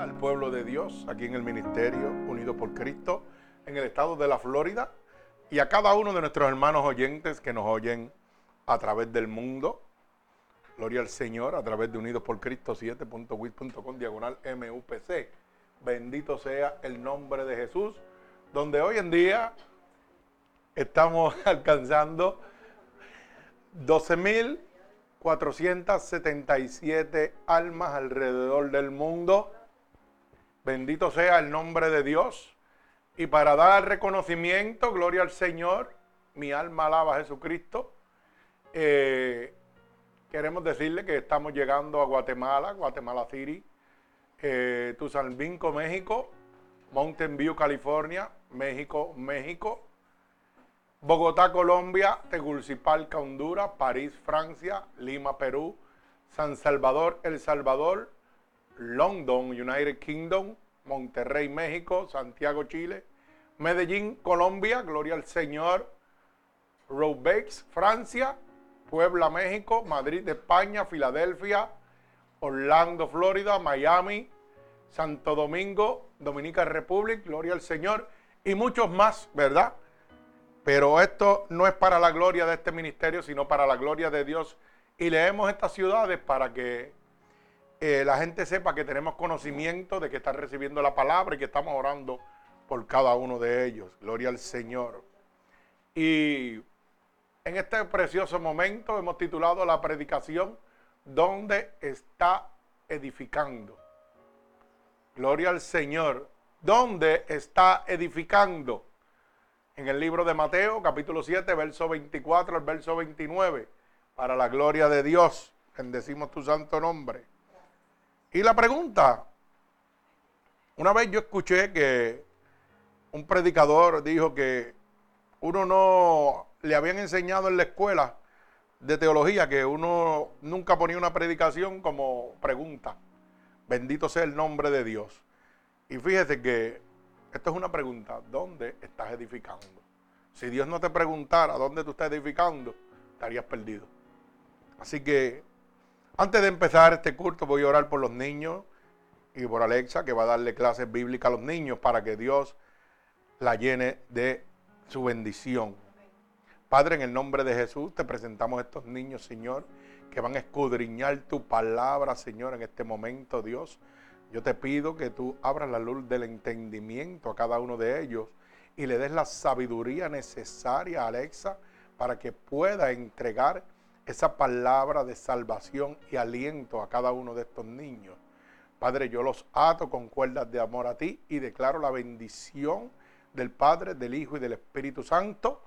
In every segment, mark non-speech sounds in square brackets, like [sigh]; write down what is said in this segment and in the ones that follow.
al pueblo de Dios aquí en el Ministerio Unido por Cristo en el estado de la Florida y a cada uno de nuestros hermanos oyentes que nos oyen a través del mundo. Gloria al Señor a través de Unidos por Cristo 7.wit.com diagonal MUPC. Bendito sea el nombre de Jesús, donde hoy en día estamos [laughs] alcanzando 12.477 almas alrededor del mundo. Bendito sea el nombre de Dios. Y para dar reconocimiento, gloria al Señor, mi alma alaba a Jesucristo. Eh, queremos decirle que estamos llegando a Guatemala, Guatemala City, eh, México, Mountain View, California, México, México, Bogotá, Colombia, Tegucigalpa, Honduras, París, Francia, Lima, Perú, San Salvador, El Salvador, London, United Kingdom, Monterrey, México, Santiago, Chile, Medellín, Colombia, Gloria al Señor, Roubaix, Francia, Puebla, México, Madrid, España, Filadelfia, Orlando, Florida, Miami, Santo Domingo, Dominica Republic, Gloria al Señor y muchos más, ¿verdad? Pero esto no es para la gloria de este ministerio, sino para la gloria de Dios. Y leemos estas ciudades para que eh, la gente sepa que tenemos conocimiento de que están recibiendo la palabra y que estamos orando por cada uno de ellos. Gloria al Señor. Y en este precioso momento hemos titulado la predicación ¿Dónde está edificando? Gloria al Señor. ¿Dónde está edificando? En el libro de Mateo, capítulo 7, verso 24 al verso 29. Para la gloria de Dios, bendecimos tu santo nombre. Y la pregunta, una vez yo escuché que un predicador dijo que uno no le habían enseñado en la escuela de teología que uno nunca ponía una predicación como pregunta. Bendito sea el nombre de Dios. Y fíjese que esto es una pregunta, ¿dónde estás edificando? Si Dios no te preguntara dónde tú estás edificando, estarías perdido. Así que antes de empezar este culto voy a orar por los niños y por Alexa que va a darle clases bíblicas a los niños para que Dios la llene de su bendición. Padre, en el nombre de Jesús te presentamos a estos niños, Señor, que van a escudriñar tu palabra, Señor, en este momento, Dios. Yo te pido que tú abras la luz del entendimiento a cada uno de ellos y le des la sabiduría necesaria a Alexa para que pueda entregar esa palabra de salvación y aliento a cada uno de estos niños. Padre, yo los ato con cuerdas de amor a ti y declaro la bendición del Padre, del Hijo y del Espíritu Santo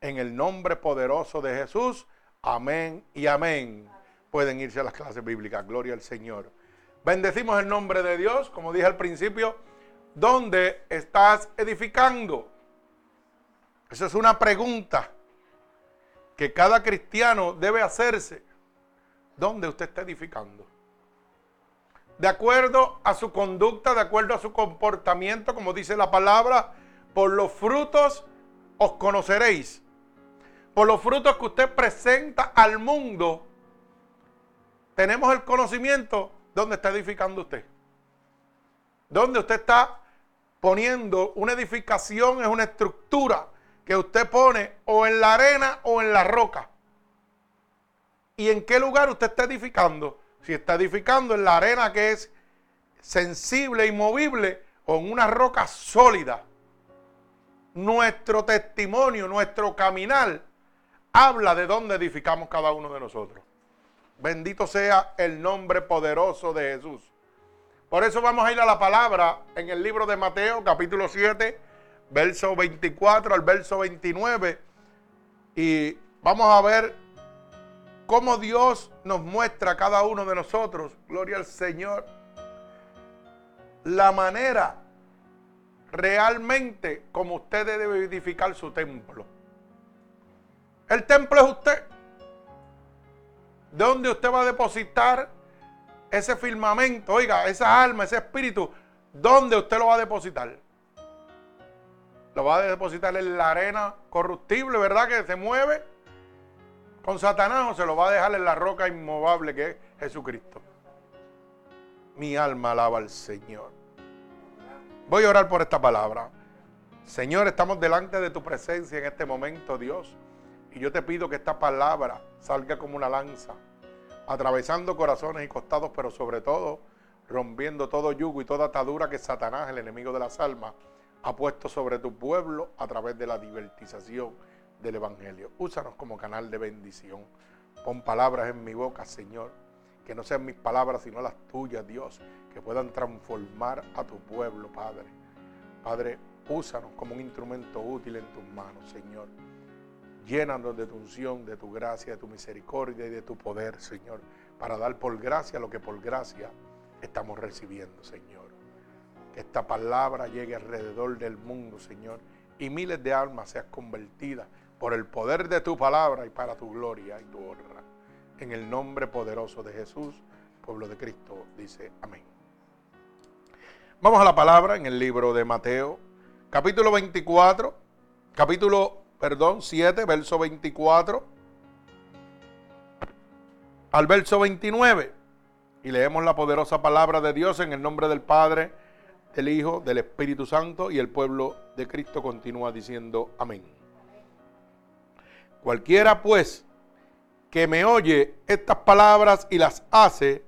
en el nombre poderoso de Jesús. Amén y amén. Pueden irse a las clases bíblicas. Gloria al Señor. Bendecimos el nombre de Dios, como dije al principio. ¿Dónde estás edificando? Esa es una pregunta que cada cristiano debe hacerse. ¿Dónde usted está edificando? De acuerdo a su conducta, de acuerdo a su comportamiento, como dice la palabra, por los frutos os conoceréis. Por los frutos que usted presenta al mundo, tenemos el conocimiento dónde está edificando usted. Dónde usted está poniendo una edificación, es una estructura que usted pone o en la arena o en la roca. ¿Y en qué lugar usted está edificando? Si está edificando en la arena que es sensible y movible o en una roca sólida. Nuestro testimonio, nuestro caminar, habla de dónde edificamos cada uno de nosotros. Bendito sea el nombre poderoso de Jesús. Por eso vamos a ir a la palabra en el libro de Mateo, capítulo 7, verso 24 al verso 29. Y vamos a ver cómo Dios nos muestra a cada uno de nosotros, gloria al Señor, la manera realmente como usted debe edificar su templo. El templo es usted. ¿Dónde usted va a depositar ese firmamento? Oiga, esa alma, ese espíritu, ¿dónde usted lo va a depositar? Lo va a depositar en la arena corruptible, ¿verdad? Que se mueve con Satanás o se lo va a dejar en la roca inmovable que es Jesucristo. Mi alma alaba al Señor. Voy a orar por esta palabra. Señor, estamos delante de tu presencia en este momento, Dios. Y yo te pido que esta palabra salga como una lanza, atravesando corazones y costados, pero sobre todo rompiendo todo yugo y toda atadura que Satanás, el enemigo de las almas, ha puesto sobre tu pueblo a través de la divertización del Evangelio. Úsanos como canal de bendición. Pon palabras en mi boca, Señor, que no sean mis palabras, sino las tuyas, Dios, que puedan transformar a tu pueblo, Padre. Padre, úsanos como un instrumento útil en tus manos, Señor. Llénanos de tu unción, de tu gracia, de tu misericordia y de tu poder, Señor, para dar por gracia lo que por gracia estamos recibiendo, Señor. Esta palabra llegue alrededor del mundo, Señor, y miles de almas sean convertidas por el poder de tu palabra y para tu gloria y tu honra. En el nombre poderoso de Jesús, pueblo de Cristo, dice amén. Vamos a la palabra en el libro de Mateo, capítulo 24, capítulo, perdón, 7, verso 24 al verso 29 y leemos la poderosa palabra de Dios en el nombre del Padre, del Hijo, del Espíritu Santo y el pueblo de Cristo continúa diciendo amén. Cualquiera pues que me oye estas palabras y las hace,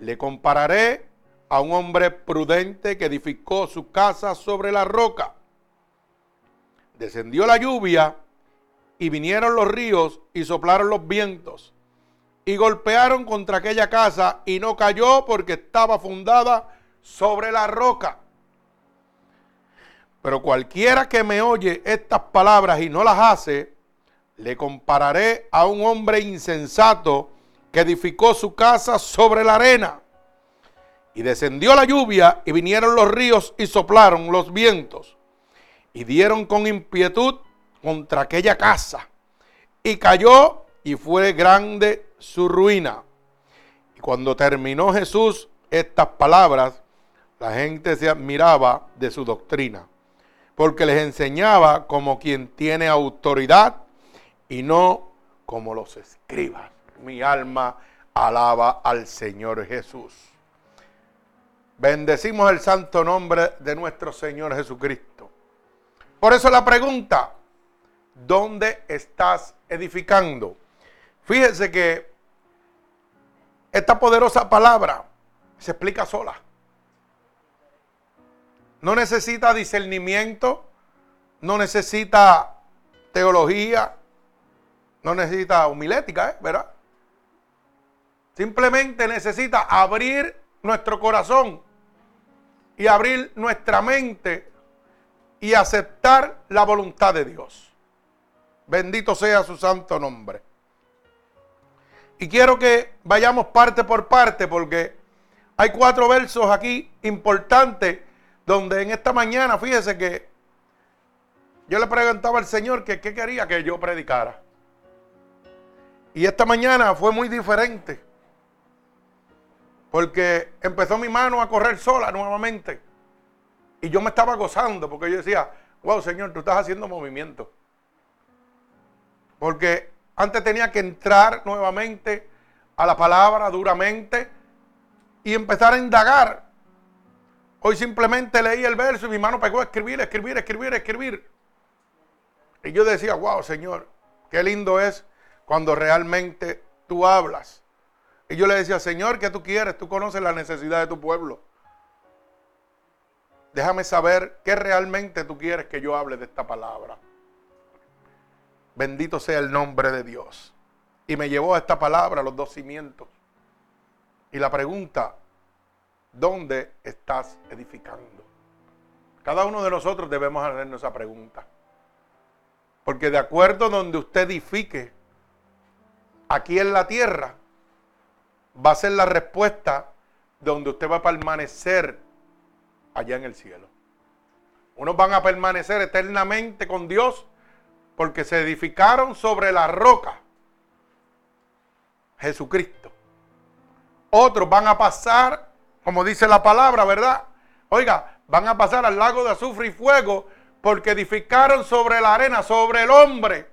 le compararé a un hombre prudente que edificó su casa sobre la roca. Descendió la lluvia y vinieron los ríos y soplaron los vientos y golpearon contra aquella casa y no cayó porque estaba fundada sobre la roca. Pero cualquiera que me oye estas palabras y no las hace, le compararé a un hombre insensato que edificó su casa sobre la arena. Y descendió la lluvia y vinieron los ríos y soplaron los vientos y dieron con impietud contra aquella casa. Y cayó y fue grande su ruina. Y cuando terminó Jesús estas palabras, la gente se admiraba de su doctrina, porque les enseñaba como quien tiene autoridad y no como los escribas. Mi alma alaba al Señor Jesús. Bendecimos el santo nombre de nuestro Señor Jesucristo. Por eso la pregunta, ¿dónde estás edificando? Fíjese que esta poderosa palabra se explica sola. No necesita discernimiento, no necesita teología, no necesita humilética, ¿eh? ¿verdad? Simplemente necesita abrir nuestro corazón y abrir nuestra mente y aceptar la voluntad de Dios. Bendito sea su santo nombre. Y quiero que vayamos parte por parte porque hay cuatro versos aquí importantes donde en esta mañana, fíjese que yo le preguntaba al Señor que qué quería que yo predicara. Y esta mañana fue muy diferente. Porque empezó mi mano a correr sola nuevamente. Y yo me estaba gozando porque yo decía, wow, Señor, tú estás haciendo movimiento. Porque antes tenía que entrar nuevamente a la palabra duramente y empezar a indagar. Hoy simplemente leí el verso y mi mano pegó a escribir, escribir, escribir, escribir. Y yo decía, wow, Señor, qué lindo es cuando realmente tú hablas. Y yo le decía, Señor, ¿qué tú quieres? Tú conoces la necesidad de tu pueblo. Déjame saber qué realmente tú quieres que yo hable de esta palabra. Bendito sea el nombre de Dios. Y me llevó a esta palabra, los dos cimientos. Y la pregunta, ¿dónde estás edificando? Cada uno de nosotros debemos hacernos esa pregunta. Porque de acuerdo donde usted edifique, aquí en la tierra, va a ser la respuesta donde usted va a permanecer allá en el cielo. Unos van a permanecer eternamente con Dios porque se edificaron sobre la roca. Jesucristo. Otros van a pasar, como dice la palabra, ¿verdad? Oiga, van a pasar al lago de azufre y fuego porque edificaron sobre la arena, sobre el hombre,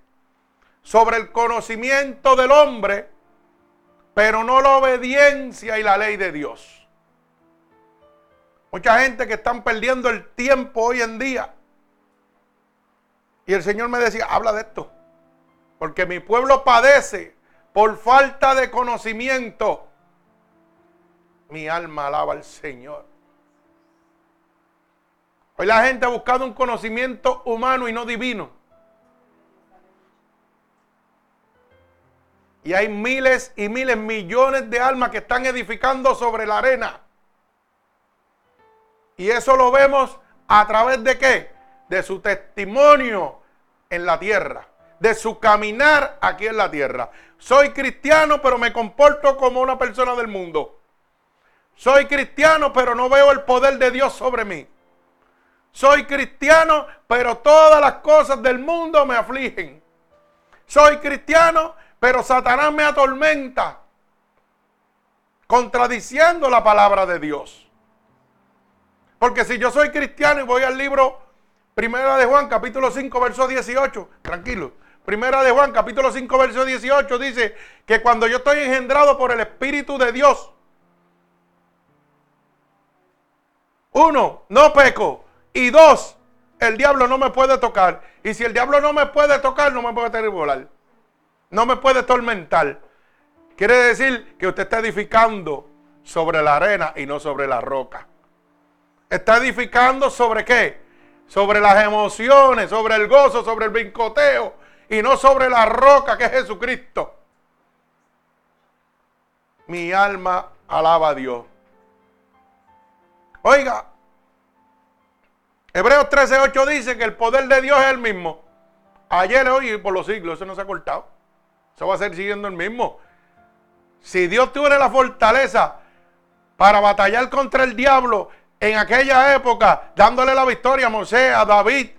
sobre el conocimiento del hombre, pero no la obediencia y la ley de Dios. Mucha gente que están perdiendo el tiempo hoy en día. Y el Señor me decía, habla de esto. Porque mi pueblo padece por falta de conocimiento. Mi alma alaba al Señor. Hoy la gente ha buscado un conocimiento humano y no divino. Y hay miles y miles, millones de almas que están edificando sobre la arena. Y eso lo vemos a través de qué? De su testimonio en la tierra, de su caminar aquí en la tierra. Soy cristiano, pero me comporto como una persona del mundo. Soy cristiano, pero no veo el poder de Dios sobre mí. Soy cristiano, pero todas las cosas del mundo me afligen. Soy cristiano, pero Satanás me atormenta, contradiciendo la palabra de Dios. Porque si yo soy cristiano y voy al libro Primera de Juan, capítulo 5, verso 18, tranquilo. Primera de Juan, capítulo 5, verso 18, dice que cuando yo estoy engendrado por el Espíritu de Dios, uno, no peco. Y dos, el diablo no me puede tocar. Y si el diablo no me puede tocar, no me puede volar no me puede tormentar. Quiere decir que usted está edificando sobre la arena y no sobre la roca. Está edificando sobre qué? Sobre las emociones, sobre el gozo, sobre el brincoteo y no sobre la roca que es Jesucristo. Mi alma alaba a Dios. Oiga, Hebreos 13:8 dice que el poder de Dios es el mismo. Ayer, hoy y por los siglos, eso no se ha cortado. Eso va a ser siguiendo el mismo. Si Dios tuviera la fortaleza para batallar contra el diablo en aquella época, dándole la victoria a Moisés, a David,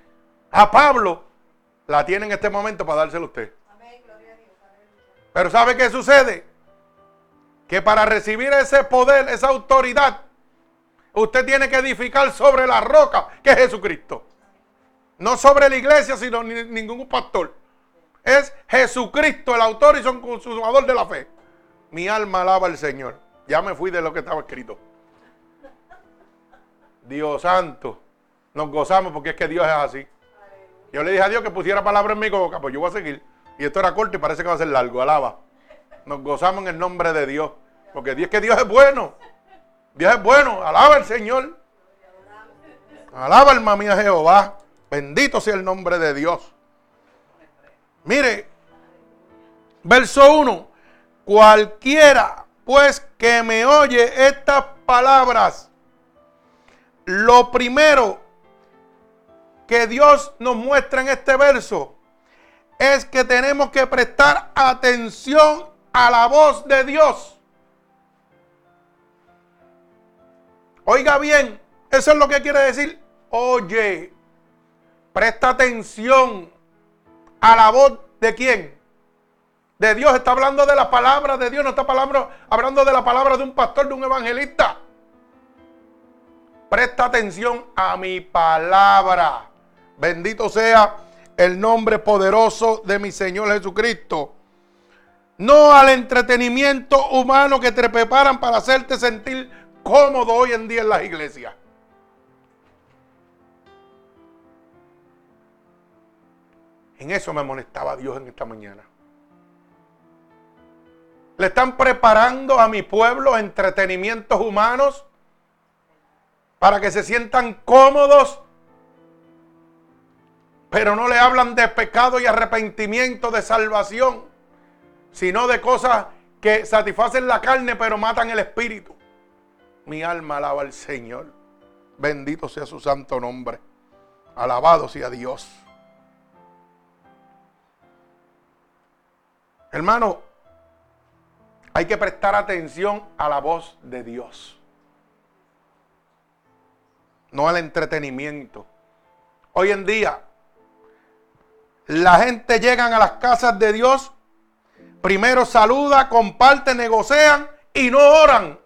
a Pablo, la tiene en este momento para dárselo a usted. Pero ¿sabe qué sucede? Que para recibir ese poder, esa autoridad, usted tiene que edificar sobre la roca, que es Jesucristo. No sobre la iglesia, sino ningún pastor es Jesucristo, el autor y son consumador de la fe. Mi alma alaba al Señor. Ya me fui de lo que estaba escrito. Dios santo. Nos gozamos porque es que Dios es así. Yo le dije a Dios que pusiera palabra en mi boca, pues yo voy a seguir. Y esto era corto y parece que va a ser largo. Alaba. Nos gozamos en el nombre de Dios. Porque Dios que Dios es bueno. Dios bueno. Alaba al Señor. Alaba alma mía Jehová. Bendito sea el nombre de Dios. Mire, verso 1. Cualquiera, pues, que me oye estas palabras, lo primero que Dios nos muestra en este verso es que tenemos que prestar atención a la voz de Dios. Oiga bien, eso es lo que quiere decir, oye, presta atención a la voz de quién? De Dios. Está hablando de la palabra de Dios. No está hablando de la palabra de un pastor, de un evangelista. Presta atención a mi palabra. Bendito sea el nombre poderoso de mi Señor Jesucristo. No al entretenimiento humano que te preparan para hacerte sentir cómodo hoy en día en las iglesias. En eso me molestaba Dios en esta mañana. Le están preparando a mi pueblo entretenimientos humanos para que se sientan cómodos, pero no le hablan de pecado y arrepentimiento, de salvación, sino de cosas que satisfacen la carne pero matan el espíritu. Mi alma alaba al Señor. Bendito sea su santo nombre. Alabado sea Dios. Hermano, hay que prestar atención a la voz de Dios. No al entretenimiento. Hoy en día, la gente llega a las casas de Dios, primero saluda, comparte, negocian y no oran.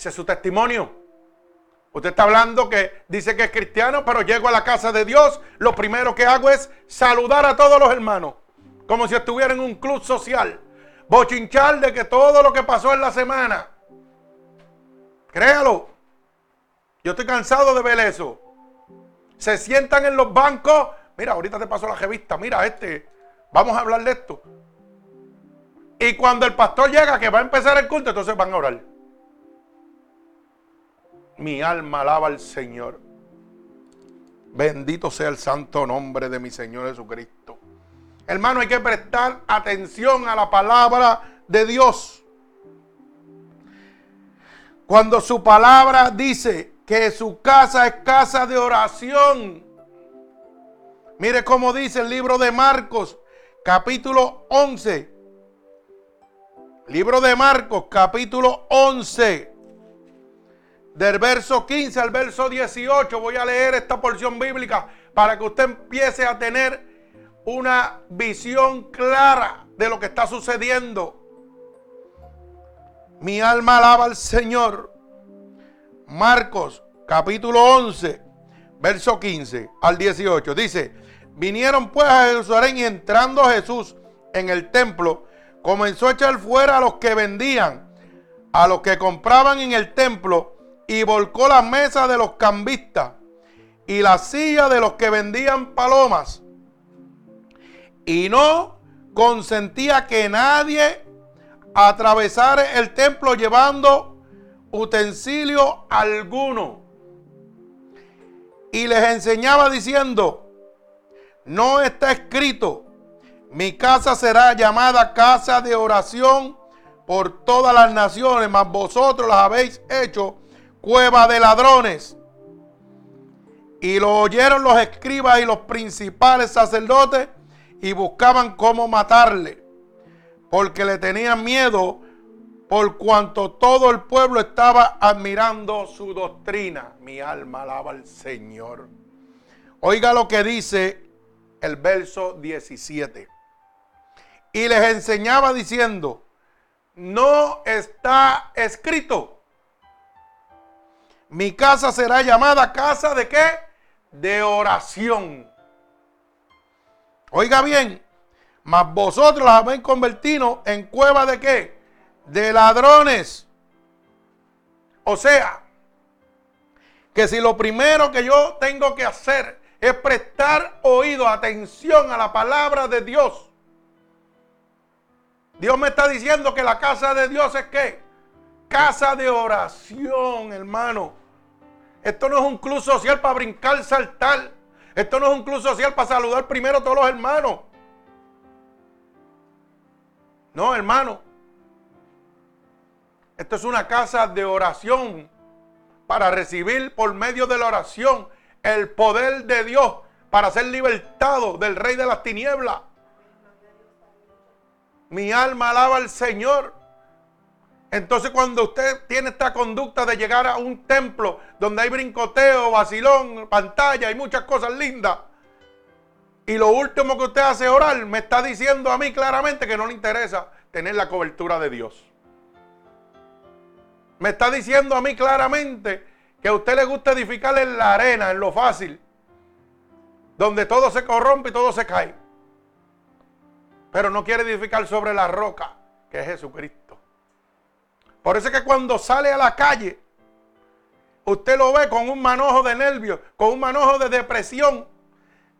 Ese es su testimonio. Usted está hablando que dice que es cristiano, pero llego a la casa de Dios, lo primero que hago es saludar a todos los hermanos, como si estuviera en un club social. bochinchar de que todo lo que pasó en la semana. Créalo. Yo estoy cansado de ver eso. Se sientan en los bancos. Mira, ahorita te paso la revista. Mira, este. Vamos a hablar de esto. Y cuando el pastor llega que va a empezar el culto, entonces van a orar. Mi alma alaba al Señor. Bendito sea el santo nombre de mi Señor Jesucristo. Hermano, hay que prestar atención a la palabra de Dios. Cuando su palabra dice que su casa es casa de oración. Mire cómo dice el libro de Marcos, capítulo 11. Libro de Marcos, capítulo 11. Del verso 15 al verso 18 voy a leer esta porción bíblica para que usted empiece a tener una visión clara de lo que está sucediendo. Mi alma alaba al Señor. Marcos capítulo 11, verso 15 al 18. Dice, vinieron pues a Jerusalén y entrando Jesús en el templo, comenzó a echar fuera a los que vendían, a los que compraban en el templo, y volcó la mesa de los cambistas y la silla de los que vendían palomas. Y no consentía que nadie atravesara el templo llevando utensilio alguno. Y les enseñaba diciendo, no está escrito, mi casa será llamada casa de oración por todas las naciones, mas vosotros las habéis hecho cueva de ladrones. Y lo oyeron los escribas y los principales sacerdotes y buscaban cómo matarle, porque le tenían miedo por cuanto todo el pueblo estaba admirando su doctrina. Mi alma alaba al Señor. Oiga lo que dice el verso 17. Y les enseñaba diciendo, no está escrito mi casa será llamada casa de qué? De oración. Oiga bien, mas vosotros las habéis convertido en cueva de qué? De ladrones. O sea, que si lo primero que yo tengo que hacer es prestar oído, atención a la palabra de Dios. Dios me está diciendo que la casa de Dios es qué? Casa de oración, hermano. Esto no es un club social para brincar, saltar. Esto no es un club social para saludar primero a todos los hermanos. No, hermano. Esto es una casa de oración para recibir por medio de la oración el poder de Dios para ser libertado del rey de las tinieblas. Mi alma alaba al Señor. Entonces cuando usted tiene esta conducta de llegar a un templo donde hay brincoteo, vacilón, pantalla y muchas cosas lindas, y lo último que usted hace es orar, me está diciendo a mí claramente que no le interesa tener la cobertura de Dios. Me está diciendo a mí claramente que a usted le gusta edificar en la arena, en lo fácil, donde todo se corrompe y todo se cae. Pero no quiere edificar sobre la roca, que es Jesucristo. Por eso es que cuando sale a la calle, usted lo ve con un manojo de nervios, con un manojo de depresión,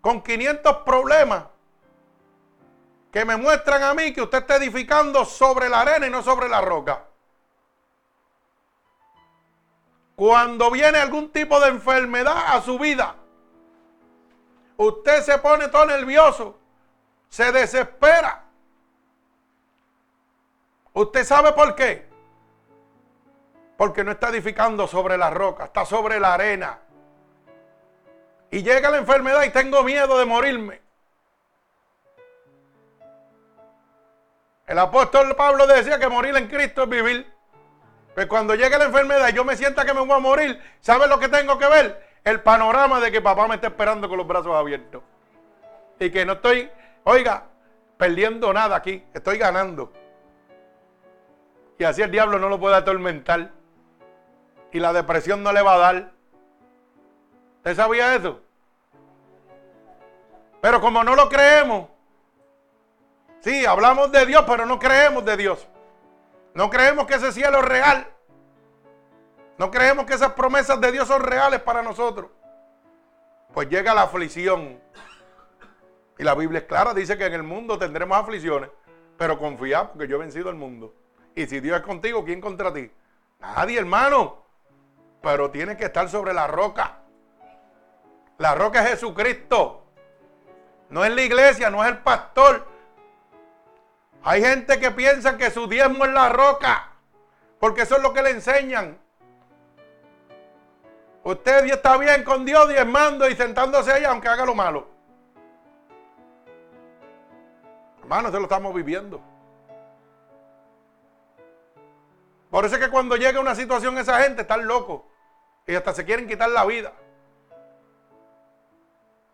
con 500 problemas que me muestran a mí que usted está edificando sobre la arena y no sobre la roca. Cuando viene algún tipo de enfermedad a su vida, usted se pone todo nervioso, se desespera. ¿Usted sabe por qué? Porque no está edificando sobre la roca, está sobre la arena. Y llega la enfermedad y tengo miedo de morirme. El apóstol Pablo decía que morir en Cristo es vivir. Pero cuando llegue la enfermedad y yo me sienta que me voy a morir, ¿sabe lo que tengo que ver? El panorama de que papá me está esperando con los brazos abiertos. Y que no estoy, oiga, perdiendo nada aquí, estoy ganando. Y así el diablo no lo puede atormentar y la depresión no le va a dar. ¿Usted sabía eso? Pero como no lo creemos, Sí, hablamos de Dios, pero no creemos de Dios. No creemos que ese cielo es real. No creemos que esas promesas de Dios son reales para nosotros. Pues llega la aflicción. Y la Biblia es clara, dice que en el mundo tendremos aflicciones. Pero confía porque yo he vencido el mundo. Y si Dios es contigo, ¿quién contra ti? Nadie, hermano. Pero tiene que estar sobre la roca. La roca es Jesucristo. No es la iglesia, no es el pastor. Hay gente que piensa que su diezmo es la roca. Porque eso es lo que le enseñan. Usted está bien con Dios diezmando y sentándose ahí aunque haga lo malo. Hermano, eso lo estamos viviendo. Por eso es que cuando llega una situación esa gente están locos y hasta se quieren quitar la vida.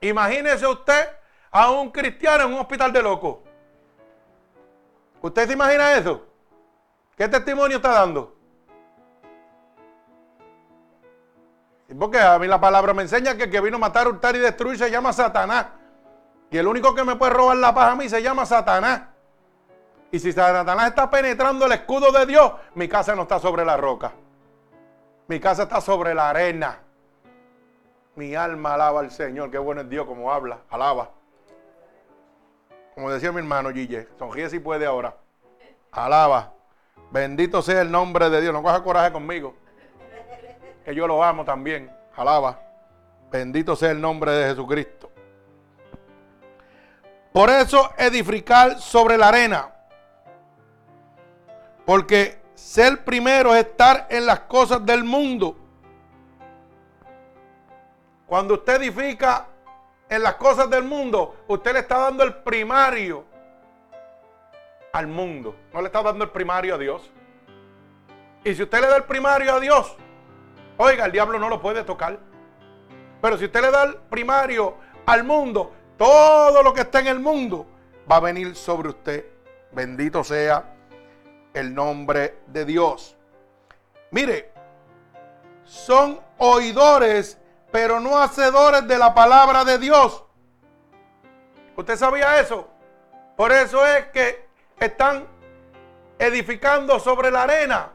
Imagínese usted a un cristiano en un hospital de locos. ¿Usted se imagina eso? ¿Qué testimonio está dando? Porque a mí la palabra me enseña que el que vino a matar, hurtar y destruir se llama Satanás. Y el único que me puede robar la paz a mí se llama Satanás. Y si Satanás está penetrando el escudo de Dios, mi casa no está sobre la roca. Mi casa está sobre la arena. Mi alma alaba al Señor. Qué bueno es Dios como habla. Alaba. Como decía mi hermano Gille, sonríe si puede ahora. Alaba. Bendito sea el nombre de Dios. No coja coraje conmigo. Que yo lo amo también. Alaba. Bendito sea el nombre de Jesucristo. Por eso edificar sobre la arena. Porque ser primero es estar en las cosas del mundo. Cuando usted edifica en las cosas del mundo, usted le está dando el primario al mundo. No le está dando el primario a Dios. Y si usted le da el primario a Dios, oiga, el diablo no lo puede tocar. Pero si usted le da el primario al mundo, todo lo que está en el mundo va a venir sobre usted. Bendito sea el nombre de Dios. Mire, son oidores pero no hacedores de la palabra de Dios. ¿Usted sabía eso? Por eso es que están edificando sobre la arena.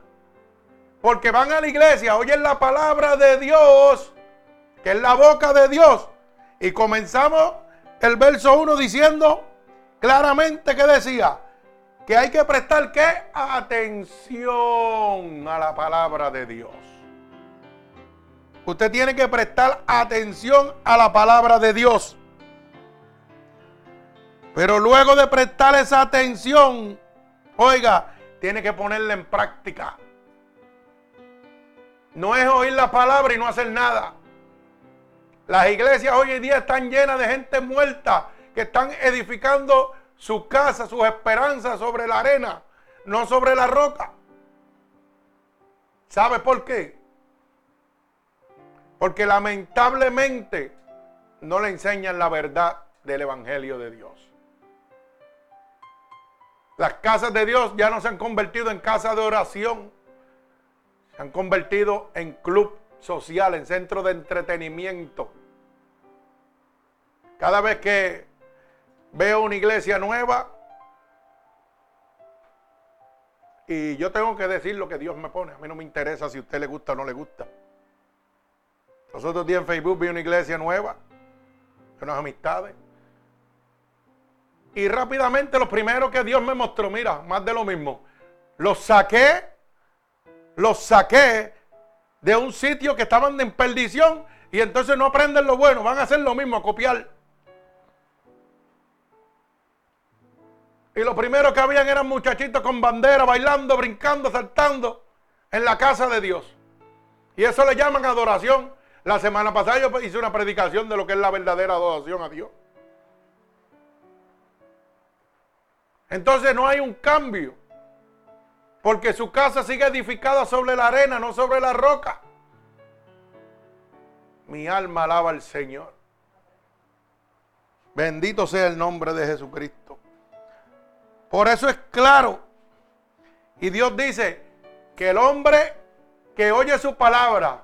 Porque van a la iglesia, oyen la palabra de Dios, que es la boca de Dios. Y comenzamos el verso 1 diciendo claramente que decía que hay que prestar qué? Atención a la palabra de Dios. Usted tiene que prestar atención a la palabra de Dios. Pero luego de prestar esa atención, oiga, tiene que ponerla en práctica. No es oír la palabra y no hacer nada. Las iglesias hoy en día están llenas de gente muerta que están edificando su casa, sus esperanzas sobre la arena, no sobre la roca. ¿Sabe por qué? Porque lamentablemente no le enseñan la verdad del Evangelio de Dios. Las casas de Dios ya no se han convertido en casas de oración. Se han convertido en club social, en centro de entretenimiento. Cada vez que veo una iglesia nueva, y yo tengo que decir lo que Dios me pone. A mí no me interesa si a usted le gusta o no le gusta. Los otros en Facebook vi una iglesia nueva, unas amistades. Y rápidamente lo primero que Dios me mostró, mira, más de lo mismo. Los saqué, los saqué de un sitio que estaban en perdición y entonces no aprenden lo bueno, van a hacer lo mismo, a copiar. Y lo primero que habían eran muchachitos con bandera, bailando, brincando, saltando en la casa de Dios. Y eso le llaman adoración. La semana pasada yo hice una predicación de lo que es la verdadera adoración a Dios. Entonces no hay un cambio. Porque su casa sigue edificada sobre la arena, no sobre la roca. Mi alma alaba al Señor. Bendito sea el nombre de Jesucristo. Por eso es claro. Y Dios dice que el hombre que oye su palabra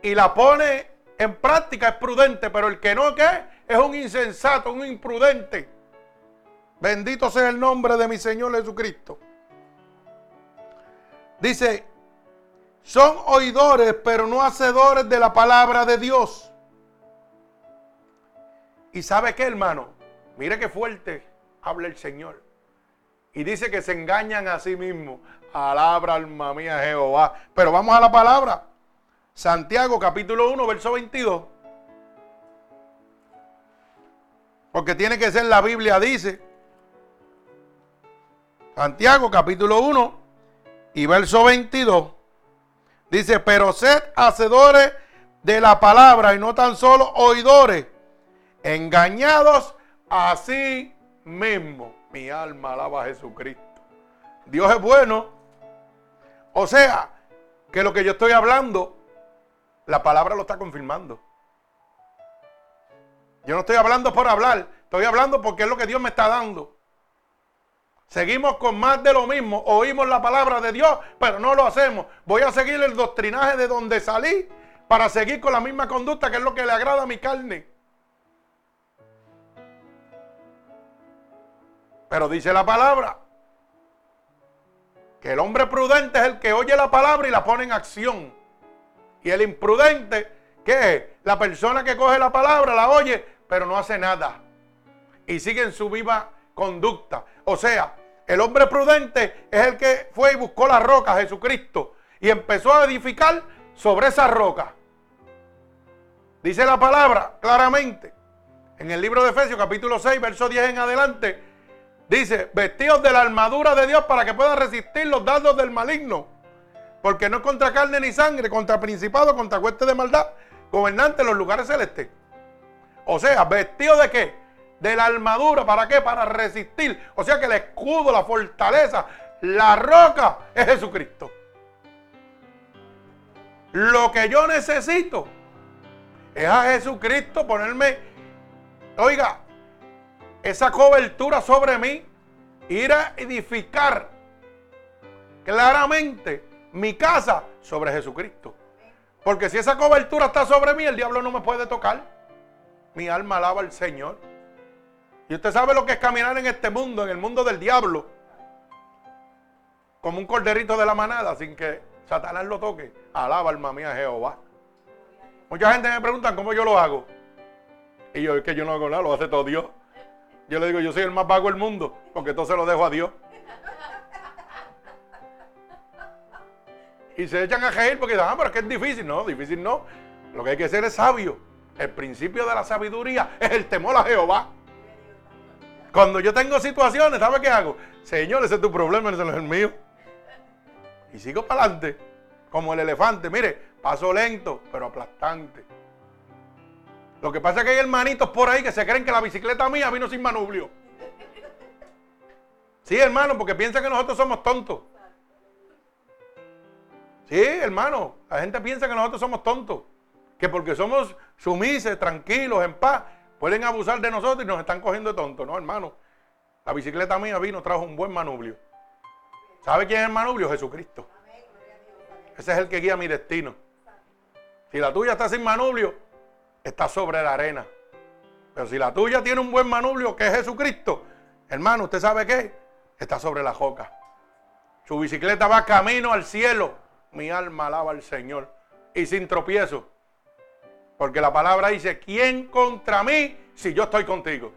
y la pone en práctica es prudente, pero el que no, ¿qué? Es un insensato, un imprudente. Bendito sea el nombre de mi Señor Jesucristo. Dice, son oidores, pero no hacedores de la palabra de Dios. ¿Y sabe qué, hermano? Mire qué fuerte habla el Señor. Y dice que se engañan a sí mismos. Alabra alma mía Jehová. Pero vamos a la palabra. Santiago capítulo 1, verso 22. Porque tiene que ser la Biblia, dice. Santiago capítulo 1 y verso 22. Dice, pero sed hacedores de la palabra y no tan solo oidores, engañados a sí mismos. Mi alma alaba a Jesucristo. Dios es bueno. O sea, que lo que yo estoy hablando, la palabra lo está confirmando. Yo no estoy hablando por hablar, estoy hablando porque es lo que Dios me está dando. Seguimos con más de lo mismo, oímos la palabra de Dios, pero no lo hacemos. Voy a seguir el doctrinaje de donde salí para seguir con la misma conducta que es lo que le agrada a mi carne. Pero dice la palabra que el hombre prudente es el que oye la palabra y la pone en acción. Y el imprudente, ¿qué es? La persona que coge la palabra, la oye, pero no hace nada. Y sigue en su viva conducta. O sea, el hombre prudente es el que fue y buscó la roca, Jesucristo, y empezó a edificar sobre esa roca. Dice la palabra claramente en el libro de Efesios capítulo 6, verso 10 en adelante. Dice, vestidos de la armadura de Dios para que puedan resistir los dardos del maligno. Porque no es contra carne ni sangre, contra principado, contra hueste de maldad, gobernante en los lugares celestes. O sea, vestido de qué? De la armadura, ¿para qué? Para resistir. O sea que el escudo, la fortaleza, la roca es Jesucristo. Lo que yo necesito es a Jesucristo ponerme, oiga, esa cobertura sobre mí, ir a edificar claramente mi casa sobre Jesucristo. Porque si esa cobertura está sobre mí, el diablo no me puede tocar. Mi alma alaba al Señor. Y usted sabe lo que es caminar en este mundo, en el mundo del diablo. Como un corderito de la manada, sin que Satanás lo toque. Alaba alma mía Jehová. Mucha gente me pregunta cómo yo lo hago. Y yo, es que yo no hago nada, lo hace todo Dios. Yo le digo, yo soy el más vago del mundo, porque se lo dejo a Dios. Y se echan a reír porque dicen, ah, pero es que es difícil. No, difícil no. Lo que hay que ser es sabio. El principio de la sabiduría es el temor a Jehová. Cuando yo tengo situaciones, ¿sabes qué hago? Señor, ese es tu problema, ese no es el mío. Y sigo para adelante, como el elefante. Mire, paso lento, pero aplastante. Lo que pasa es que hay hermanitos por ahí que se creen que la bicicleta mía vino sin manubrio. Sí, hermano, porque piensan que nosotros somos tontos. Sí, hermano, la gente piensa que nosotros somos tontos. Que porque somos sumises, tranquilos, en paz, pueden abusar de nosotros y nos están cogiendo de tontos. No, hermano. La bicicleta mía vino, trajo un buen manubrio. ¿Sabe quién es el manubrio? Jesucristo. Ese es el que guía mi destino. Si la tuya está sin manubrio, está sobre la arena. Pero si la tuya tiene un buen manubrio que es Jesucristo, hermano, ¿usted sabe qué? Está sobre la joca. Su bicicleta va camino al cielo. Mi alma alaba al Señor. Y sin tropiezo. Porque la palabra dice, ¿quién contra mí si yo estoy contigo?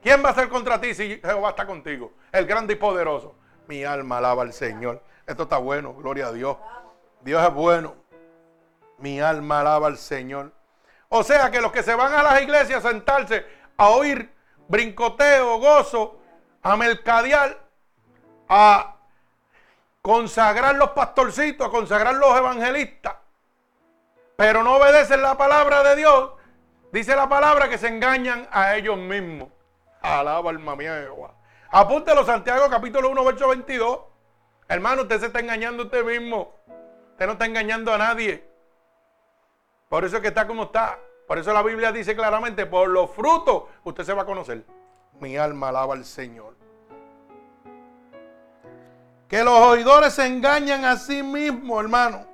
¿Quién va a ser contra ti si Jehová está contigo? El grande y poderoso. Mi alma alaba al Señor. Esto está bueno, gloria a Dios. Dios es bueno. Mi alma alaba al Señor. O sea que los que se van a las iglesias a sentarse a oír brincoteo, gozo, a mercadear, a consagrar los pastorcitos, a consagrar los evangelistas, pero no obedecen la palabra de Dios, dice la palabra que se engañan a ellos mismos. Alaba alma mía Jehová. Apúntelo Santiago capítulo 1, verso 22. Hermano, usted se está engañando a usted mismo. Usted no está engañando a nadie. Por eso es que está como está. Por eso la Biblia dice claramente, por los frutos usted se va a conocer. Mi alma alaba al Señor. Que los oidores se engañan a sí mismos, hermano.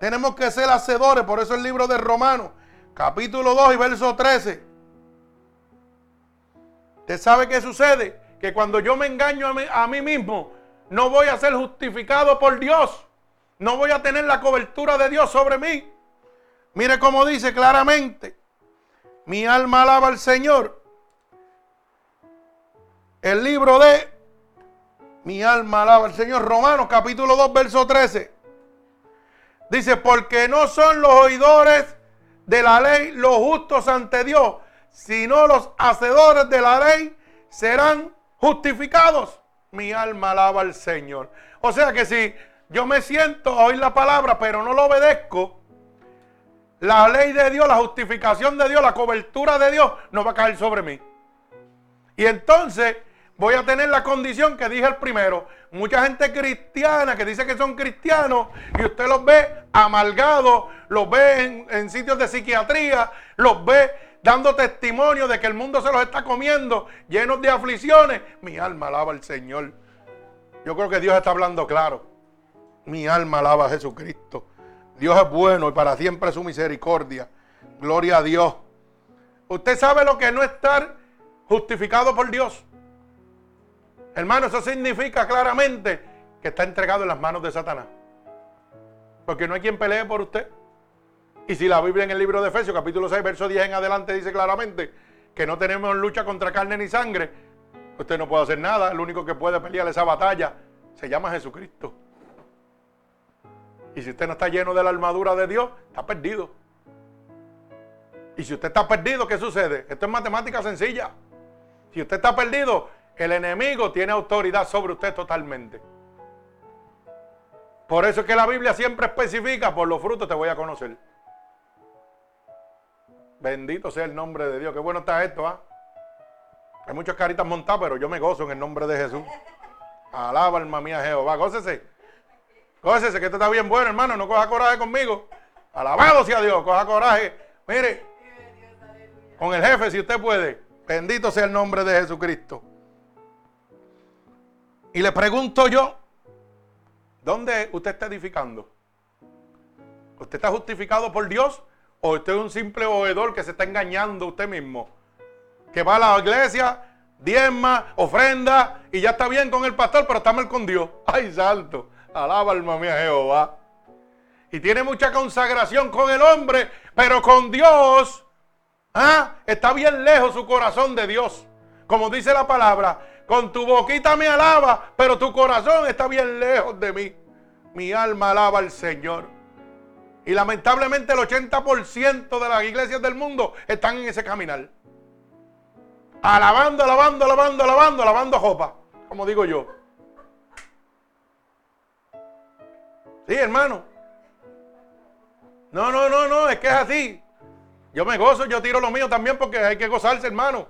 Tenemos que ser hacedores. Por eso el libro de Romanos, capítulo 2 y verso 13. ¿Usted sabe qué sucede? Que cuando yo me engaño a mí, mismo, no voy a ser justificado por Dios. No voy a tener la cobertura de Dios sobre mí. Mire cómo dice claramente, mi alma alaba al Señor. El libro de mi alma alaba al Señor, Romanos capítulo 2, verso 13. Dice, porque no son los oidores de la ley los justos ante Dios, sino los hacedores de la ley serán justificados. Mi alma alaba al Señor. O sea que si yo me siento a oír la palabra, pero no lo obedezco, la ley de Dios, la justificación de Dios, la cobertura de Dios no va a caer sobre mí. Y entonces voy a tener la condición que dije el primero. Mucha gente cristiana que dice que son cristianos y usted los ve amalgados, los ve en, en sitios de psiquiatría, los ve dando testimonio de que el mundo se los está comiendo, llenos de aflicciones. Mi alma alaba al Señor. Yo creo que Dios está hablando claro. Mi alma alaba a Jesucristo. Dios es bueno y para siempre su misericordia. Gloria a Dios. Usted sabe lo que no estar justificado por Dios. Hermano, eso significa claramente que está entregado en las manos de Satanás. Porque no hay quien pelee por usted. Y si la Biblia en el libro de Efesios, capítulo 6, verso 10 en adelante, dice claramente que no tenemos lucha contra carne ni sangre, usted no puede hacer nada. El único que puede pelear esa batalla se llama Jesucristo. Y si usted no está lleno de la armadura de Dios, está perdido. Y si usted está perdido, ¿qué sucede? Esto es matemática sencilla. Si usted está perdido, el enemigo tiene autoridad sobre usted totalmente. Por eso es que la Biblia siempre especifica, por los frutos te voy a conocer. Bendito sea el nombre de Dios. Qué bueno está esto, ¿ah? Hay muchas caritas montadas, pero yo me gozo en el nombre de Jesús. Alaba alma mía Jehová. Gócese. Gócese, que esto está bien bueno, hermano. No coja coraje conmigo. Alabado sea Dios. Coja coraje. Mire. Con el jefe, si usted puede. Bendito sea el nombre de Jesucristo. Y le pregunto yo, ¿dónde usted está edificando? ¿Usted está justificado por Dios o usted es un simple oedor que se está engañando usted mismo? Que va a la iglesia, diezma, ofrenda y ya está bien con el pastor, pero está mal con Dios. ¡Ay, salto! Alaba alma mía Jehová. Y tiene mucha consagración con el hombre, pero con Dios ¿ah? está bien lejos su corazón de Dios. Como dice la palabra, con tu boquita me alaba, pero tu corazón está bien lejos de mí. Mi alma alaba al Señor. Y lamentablemente el 80% de las iglesias del mundo están en ese caminar. Alabando, alabando, alabando, alabando, alabando jopa, como digo yo. Sí, hermano. No, no, no, no, es que es así. Yo me gozo, yo tiro lo mío también porque hay que gozarse, hermano.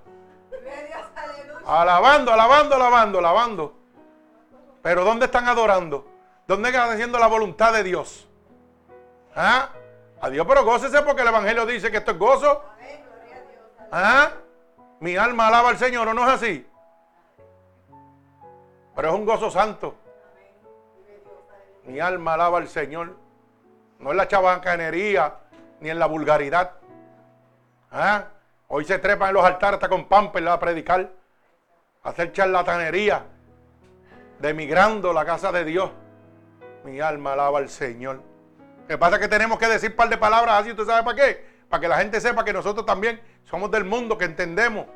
Alabando, alabando, alabando, alabando. Pero ¿dónde están adorando? ¿Dónde están haciendo la voluntad de Dios? ¿Ah? A Dios, pero gócese porque el Evangelio dice que esto es gozo. ¿Ah? Mi alma alaba al Señor, ¿o no es así? Pero es un gozo santo. Mi alma alaba al Señor. No es la chabancanería ni en la vulgaridad. ¿Ah? Hoy se trepan en los altares hasta con pamper a predicar. A hacer charlatanería. Demigrando la casa de Dios. Mi alma alaba al Señor. Lo que pasa es que tenemos que decir un par de palabras así. ¿Usted sabe para qué? Para que la gente sepa que nosotros también somos del mundo, que entendemos.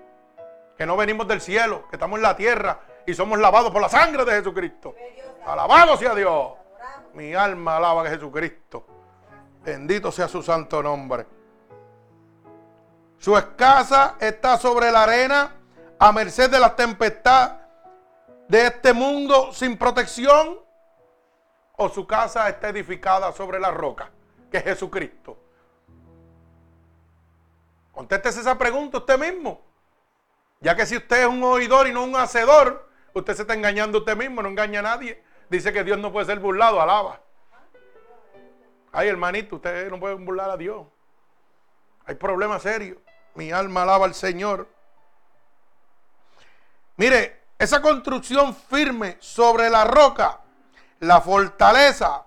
Que no venimos del cielo, que estamos en la tierra y somos lavados por la sangre de Jesucristo. Alabado sea Dios. Mi alma alaba a Jesucristo. Bendito sea su santo nombre. Su escasa está sobre la arena, a merced de la tempestad de este mundo sin protección. O su casa está edificada sobre la roca, que es Jesucristo. Contéstese esa pregunta usted mismo. Ya que si usted es un oidor y no un hacedor, usted se está engañando usted mismo, no engaña a nadie. Dice que Dios no puede ser burlado, alaba. Ay, hermanito, usted no puede burlar a Dios. Hay problemas serios. Mi alma alaba al Señor. Mire, esa construcción firme sobre la roca, la fortaleza,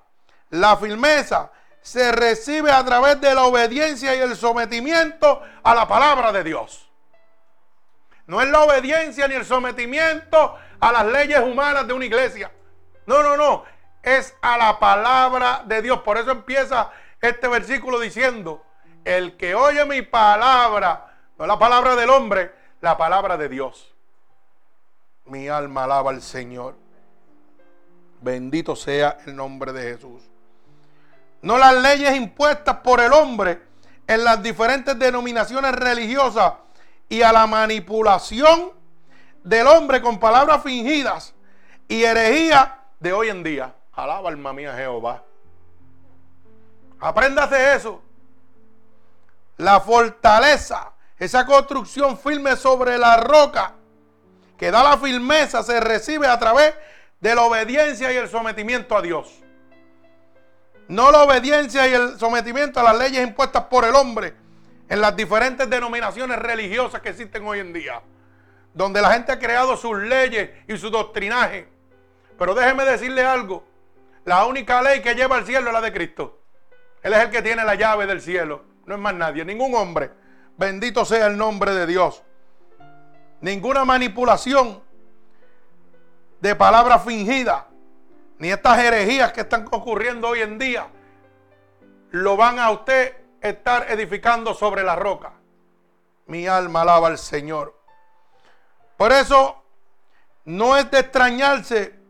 la firmeza, se recibe a través de la obediencia y el sometimiento a la palabra de Dios. no es la obediencia ni el sometimiento a las leyes humanas de una iglesia. No, no, no. Es a la palabra de Dios. Por eso empieza este versículo diciendo, el que oye mi palabra, no la palabra del hombre, la palabra de Dios. Mi alma alaba al Señor. Bendito sea el nombre de Jesús. No las leyes impuestas por el hombre en las diferentes denominaciones religiosas y a la manipulación del hombre con palabras fingidas y herejía de hoy en día. Alaba alma mía Jehová. Apréndase eso. La fortaleza, esa construcción firme sobre la roca que da la firmeza, se recibe a través de la obediencia y el sometimiento a Dios. No la obediencia y el sometimiento a las leyes impuestas por el hombre en las diferentes denominaciones religiosas que existen hoy en día. Donde la gente ha creado sus leyes y su doctrinaje. Pero déjeme decirle algo. La única ley que lleva al cielo es la de Cristo. Él es el que tiene la llave del cielo. No es más nadie, ningún hombre. Bendito sea el nombre de Dios. Ninguna manipulación de palabras fingidas, ni estas herejías que están ocurriendo hoy en día, lo van a usted estar edificando sobre la roca. Mi alma alaba al Señor. Por eso no es de extrañarse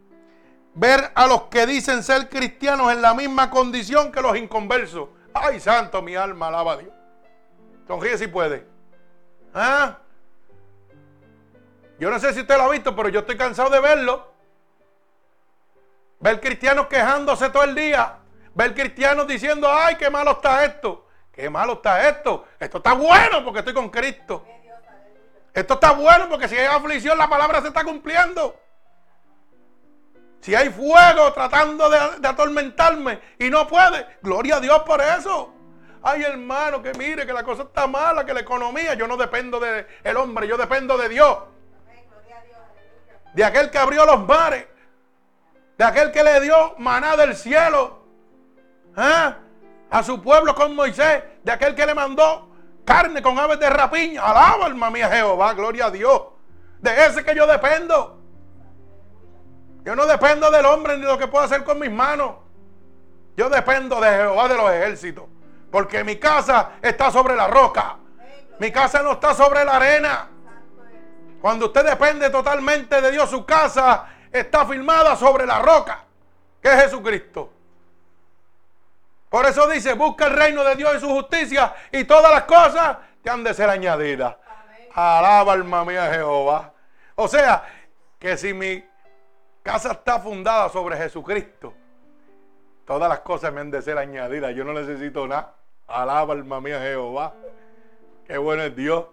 ver a los que dicen ser cristianos en la misma condición que los inconversos. Ay, santo, mi alma alaba a Dios. Sonríe si puede. ¿Ah? Yo no sé si usted lo ha visto, pero yo estoy cansado de verlo. Ver cristianos quejándose todo el día. Ver cristianos diciendo, ay, qué malo está esto. Qué malo está esto. Esto está bueno porque estoy con Cristo. Esto está bueno porque si hay aflicción la palabra se está cumpliendo. Si hay fuego tratando de, atormentarme y no puede, gloria a Dios por eso. Ay, hermano, que mire que la cosa está mala, que la economía, yo no dependo del el hombre, yo dependo de Dios de aquel que abrió los mares, de aquel que le dio maná del cielo ¿eh? a su pueblo con Moisés, de aquel que le mandó carne con aves de rapiña. Alaba alma mía Jehová, gloria a Dios. De ese que yo dependo. Yo no dependo del hombre ni de lo que puedo hacer con mis manos. Yo dependo de Jehová de los ejércitos. Porque mi casa está sobre la roca. Mi casa no está sobre la arena. Cuando usted depende totalmente de Dios, su casa está firmada sobre la roca, que es Jesucristo. Por eso dice, busca el reino de Dios y su justicia y todas las cosas te han de ser añadidas. Alaba alma mía Jehová. O sea, que si mi casa está fundada sobre Jesucristo, todas las cosas me han de ser añadidas. Yo no necesito nada. Alaba alma mía Jehová. Qué bueno es Dios.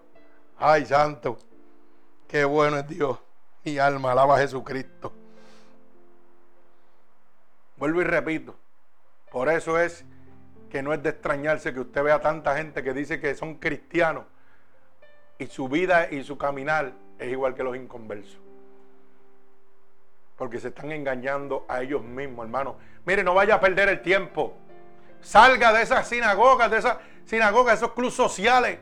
Ay, santo. Qué bueno es Dios. Mi alma alaba a Jesucristo. Vuelvo y repito. Por eso es que no es de extrañarse que usted vea tanta gente que dice que son cristianos y su vida y su caminar es igual que los inconversos. Porque se están engañando a ellos mismos, hermano. Mire, no vaya a perder el tiempo. Salga de esas sinagogas, de esas sinagogas, esos clubes sociales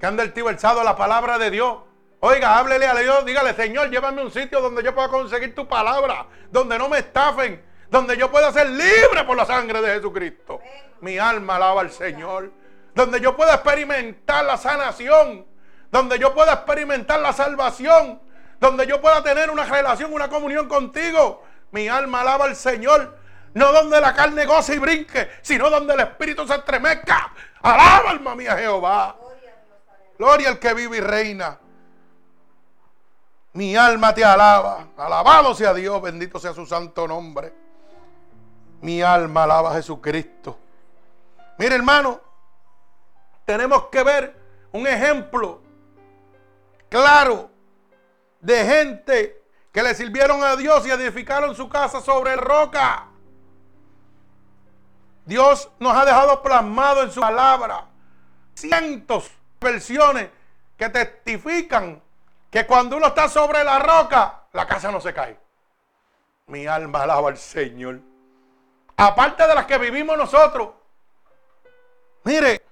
que han a la palabra de Dios. Oiga, háblele a Dios, dígale, Señor, llévame a un sitio donde yo pueda conseguir tu palabra, donde no me estafen, donde yo pueda ser libre por la sangre de Jesucristo. Mi alma alaba al Señor. Donde yo pueda experimentar la sanación, donde yo pueda experimentar la salvación, donde yo pueda tener una relación, una comunión contigo. Mi alma alaba al Señor. No donde la carne goce y brinque, sino donde el Espíritu se estremezca. Alaba, alma mía, Jehová. Gloria al que vive y reina. Mi alma te alaba. Alabado sea Dios, bendito sea su santo nombre. Mi alma alaba a Jesucristo. Mire hermano, tenemos que ver un ejemplo claro de gente que le sirvieron a Dios y edificaron su casa sobre roca. Dios nos ha dejado plasmado en su palabra cientos versiones que testifican que cuando uno está sobre la roca, la casa no se cae. Mi alma alaba al Señor. Aparte de las que vivimos nosotros. Mire,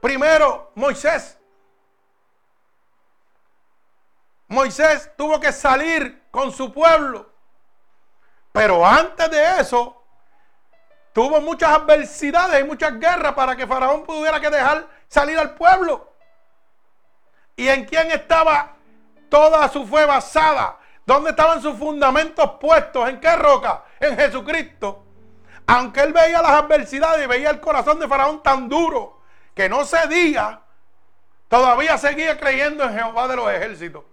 primero Moisés Moisés tuvo que salir con su pueblo. Pero antes de eso, tuvo muchas adversidades y muchas guerras para que Faraón pudiera que dejar salir al pueblo. ¿Y en quién estaba toda su fe basada? ¿Dónde estaban sus fundamentos puestos? ¿En qué roca? En Jesucristo. Aunque él veía las adversidades y veía el corazón de Faraón tan duro que no cedía, todavía seguía creyendo en Jehová de los ejércitos.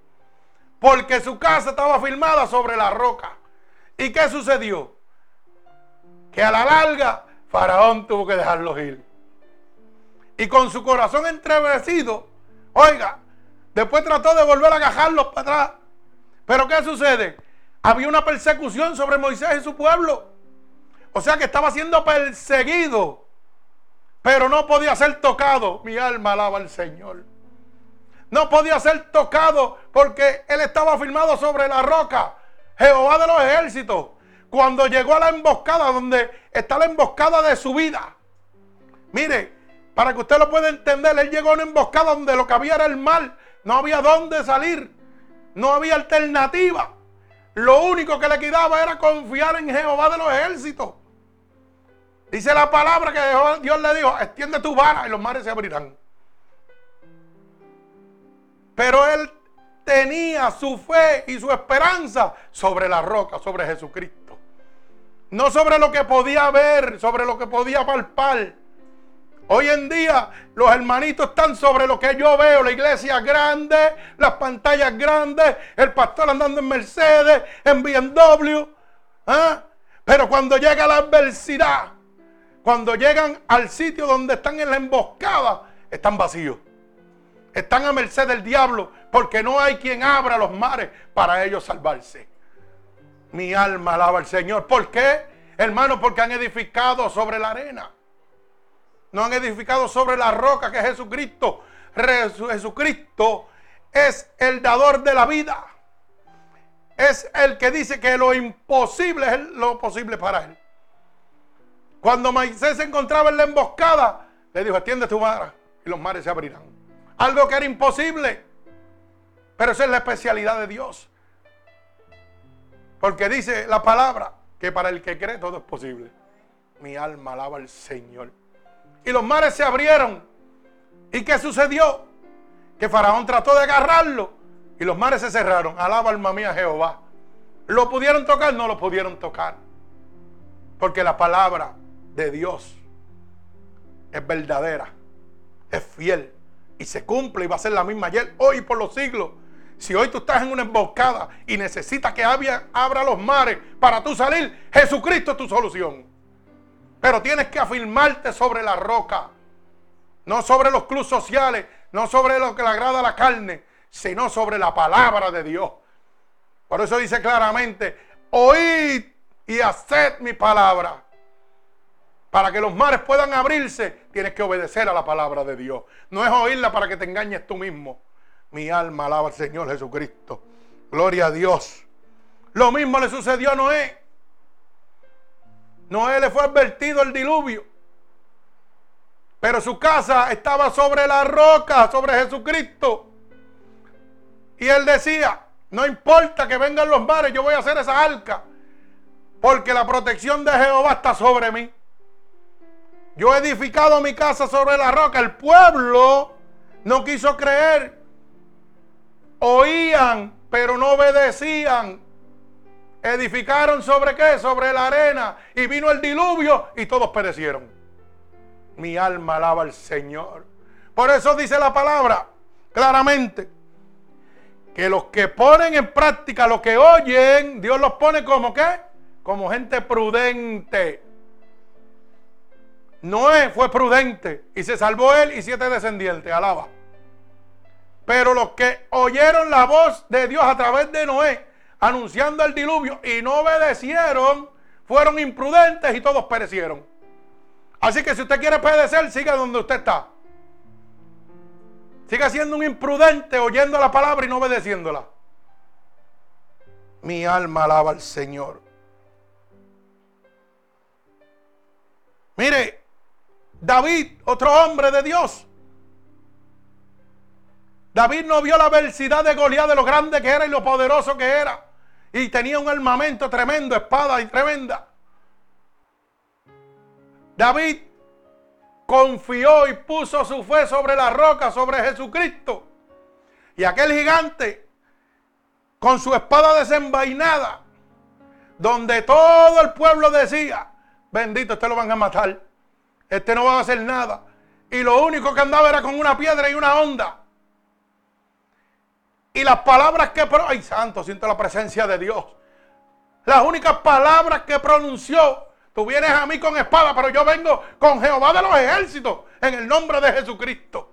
Porque su casa estaba firmada sobre la roca. ¿Y qué sucedió? Que a la larga Faraón tuvo que dejarlos ir. Y con su corazón entrevecido, oiga, después trató de volver a agajarlos para atrás. Pero ¿qué sucede? Había una persecución sobre Moisés y su pueblo. O sea que estaba siendo perseguido, pero no podía ser tocado. Mi alma alaba al Señor. No podía ser tocado porque él estaba firmado sobre la roca. Jehová de los ejércitos. Cuando llegó a la emboscada, donde está la emboscada de su vida. Mire, para que usted lo pueda entender, él llegó a una emboscada donde lo que había era el mal. No había dónde salir. No había alternativa. Lo único que le quedaba era confiar en Jehová de los ejércitos. Dice la palabra que Dios le dijo, extiende tu vara y los mares se abrirán. Pero él tenía su fe y su esperanza sobre la roca, sobre Jesucristo. No sobre lo que podía ver, sobre lo que podía palpar. Hoy en día los hermanitos están sobre lo que yo veo, la iglesia grande, las pantallas grandes, el pastor andando en Mercedes, en BMW. ¿ah? Pero cuando llega la adversidad, cuando llegan al sitio donde están en la emboscada, están vacíos. Están a merced del diablo porque no hay quien abra los mares para ellos salvarse. Mi alma alaba al Señor. ¿Por qué? Hermano, porque han edificado sobre la arena. No han edificado sobre la roca que es Jesucristo. Jesucristo es el dador de la vida. Es el que dice que lo imposible es lo posible para él. Cuando Moisés se encontraba en la emboscada, le dijo, atiende tu vara y los mares se abrirán. Algo que era imposible. Pero esa es la especialidad de Dios. Porque dice la palabra que para el que cree todo es posible. Mi alma alaba al Señor. Y los mares se abrieron. ¿Y qué sucedió? Que Faraón trató de agarrarlo y los mares se cerraron. Alaba alma mía Jehová. ¿Lo pudieron tocar? No lo pudieron tocar. Porque la palabra de Dios es verdadera, es fiel y se cumple y va a ser la misma ayer, hoy y por los siglos. Si hoy tú estás en una emboscada y necesitas que abra los mares para tú salir, Jesucristo es tu solución. Pero tienes que afirmarte sobre la roca, no sobre los clubes sociales, no sobre lo que le agrada la carne, sino sobre la palabra de Dios. Por eso dice claramente, oíd y haced mi palabra. Para que los mares puedan abrirse, tienes que obedecer a la palabra de Dios. No es oírla para que te engañes tú mismo. Mi alma alaba al Señor Jesucristo. Gloria a Dios. Lo mismo le sucedió a Noé. Noé le fue advertido el diluvio. Pero su casa estaba sobre la roca, sobre Jesucristo. Y él decía, no importa que vengan los mares, yo voy a hacer esa arca. Porque la protección de Jehová está sobre mí. Yo he edificado mi casa sobre la roca. El pueblo no quiso creer. Oían, pero no obedecían. Edificaron sobre qué? Sobre la arena. Y vino el diluvio y todos perecieron. Mi alma alaba al Señor. Por eso dice la palabra claramente que los que ponen en práctica lo que oyen, Dios los pone como qué? Como gente prudente. Noé fue prudente y se salvó él y siete descendientes, alaba. Pero los que oyeron la voz de Dios a través de Noé, anunciando el diluvio y no obedecieron, fueron imprudentes y todos perecieron. Así que si usted quiere perecer, siga donde usted está. Siga siendo un imprudente oyendo la palabra y no obedeciéndola. Mi alma alaba al Señor. Mire, David, otro hombre de Dios, David no vio la adversidad de Goliat de lo grande que era y lo poderoso que era. Y tenía un armamento tremendo, espada y tremenda. David confió y puso su fe sobre la roca, sobre Jesucristo. Y aquel gigante, con su espada desenvainada, donde todo el pueblo decía, bendito, este lo van a matar, este no va a hacer nada. Y lo único que andaba era con una piedra y una onda. Y las palabras que... ¡Ay, santo! Siento la presencia de Dios. Las únicas palabras que pronunció. Tú vienes a mí con espada, pero yo vengo con Jehová de los ejércitos. En el nombre de Jesucristo.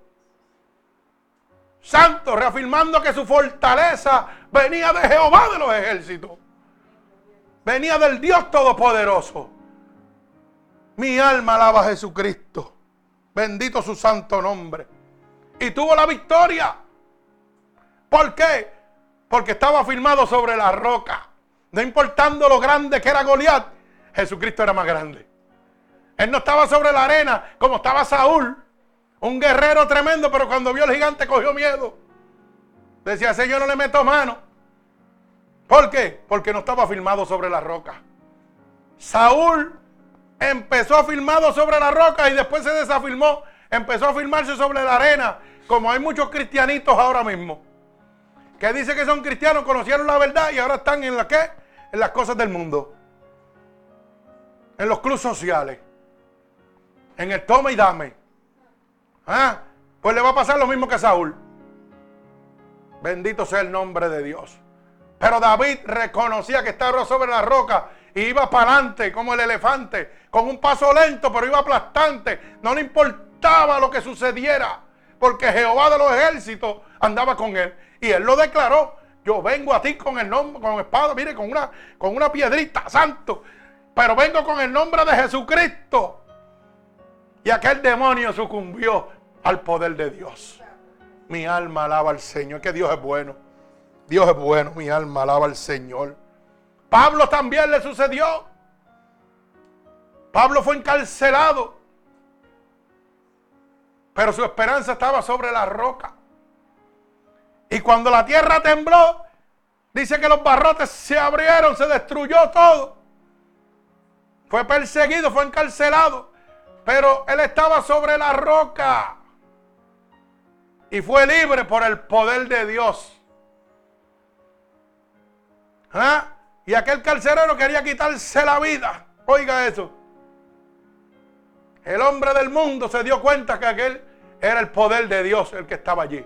Santo, reafirmando que su fortaleza venía de Jehová de los ejércitos. Venía del Dios Todopoderoso. Mi alma alaba a Jesucristo. Bendito su santo nombre. Y tuvo la victoria. ¿Por qué? Porque estaba firmado sobre la roca. No importando lo grande que era Goliat, Jesucristo era más grande. Él no estaba sobre la arena como estaba Saúl, un guerrero tremendo, pero cuando vio al gigante cogió miedo. Decía, Señor, no le meto mano. ¿Por qué? Porque no estaba firmado sobre la roca. Saúl empezó firmado sobre la roca y después se desafirmó. Empezó a firmarse sobre la arena, como hay muchos cristianitos ahora mismo que dice que son cristianos, conocieron la verdad y ahora están en la qué? En las cosas del mundo. En los clubes sociales. En el toma y dame. ¿Ah? Pues le va a pasar lo mismo que a Saúl. Bendito sea el nombre de Dios. Pero David reconocía que estaba sobre la roca y iba para adelante como el elefante, con un paso lento, pero iba aplastante. No le importaba lo que sucediera, porque Jehová de los ejércitos andaba con él. Y él lo declaró. Yo vengo a ti con el nombre, con espada, mire, con una, con una piedrita, santo. Pero vengo con el nombre de Jesucristo. Y aquel demonio sucumbió al poder de Dios. Mi alma alaba al Señor, que Dios es bueno. Dios es bueno, mi alma alaba al Señor. Pablo también le sucedió. Pablo fue encarcelado. Pero su esperanza estaba sobre la roca. Y cuando la tierra tembló, dice que los barrotes se abrieron, se destruyó todo. Fue perseguido, fue encarcelado. Pero él estaba sobre la roca. Y fue libre por el poder de Dios. ¿Ah? Y aquel carcelero quería quitarse la vida. Oiga eso. El hombre del mundo se dio cuenta que aquel era el poder de Dios el que estaba allí.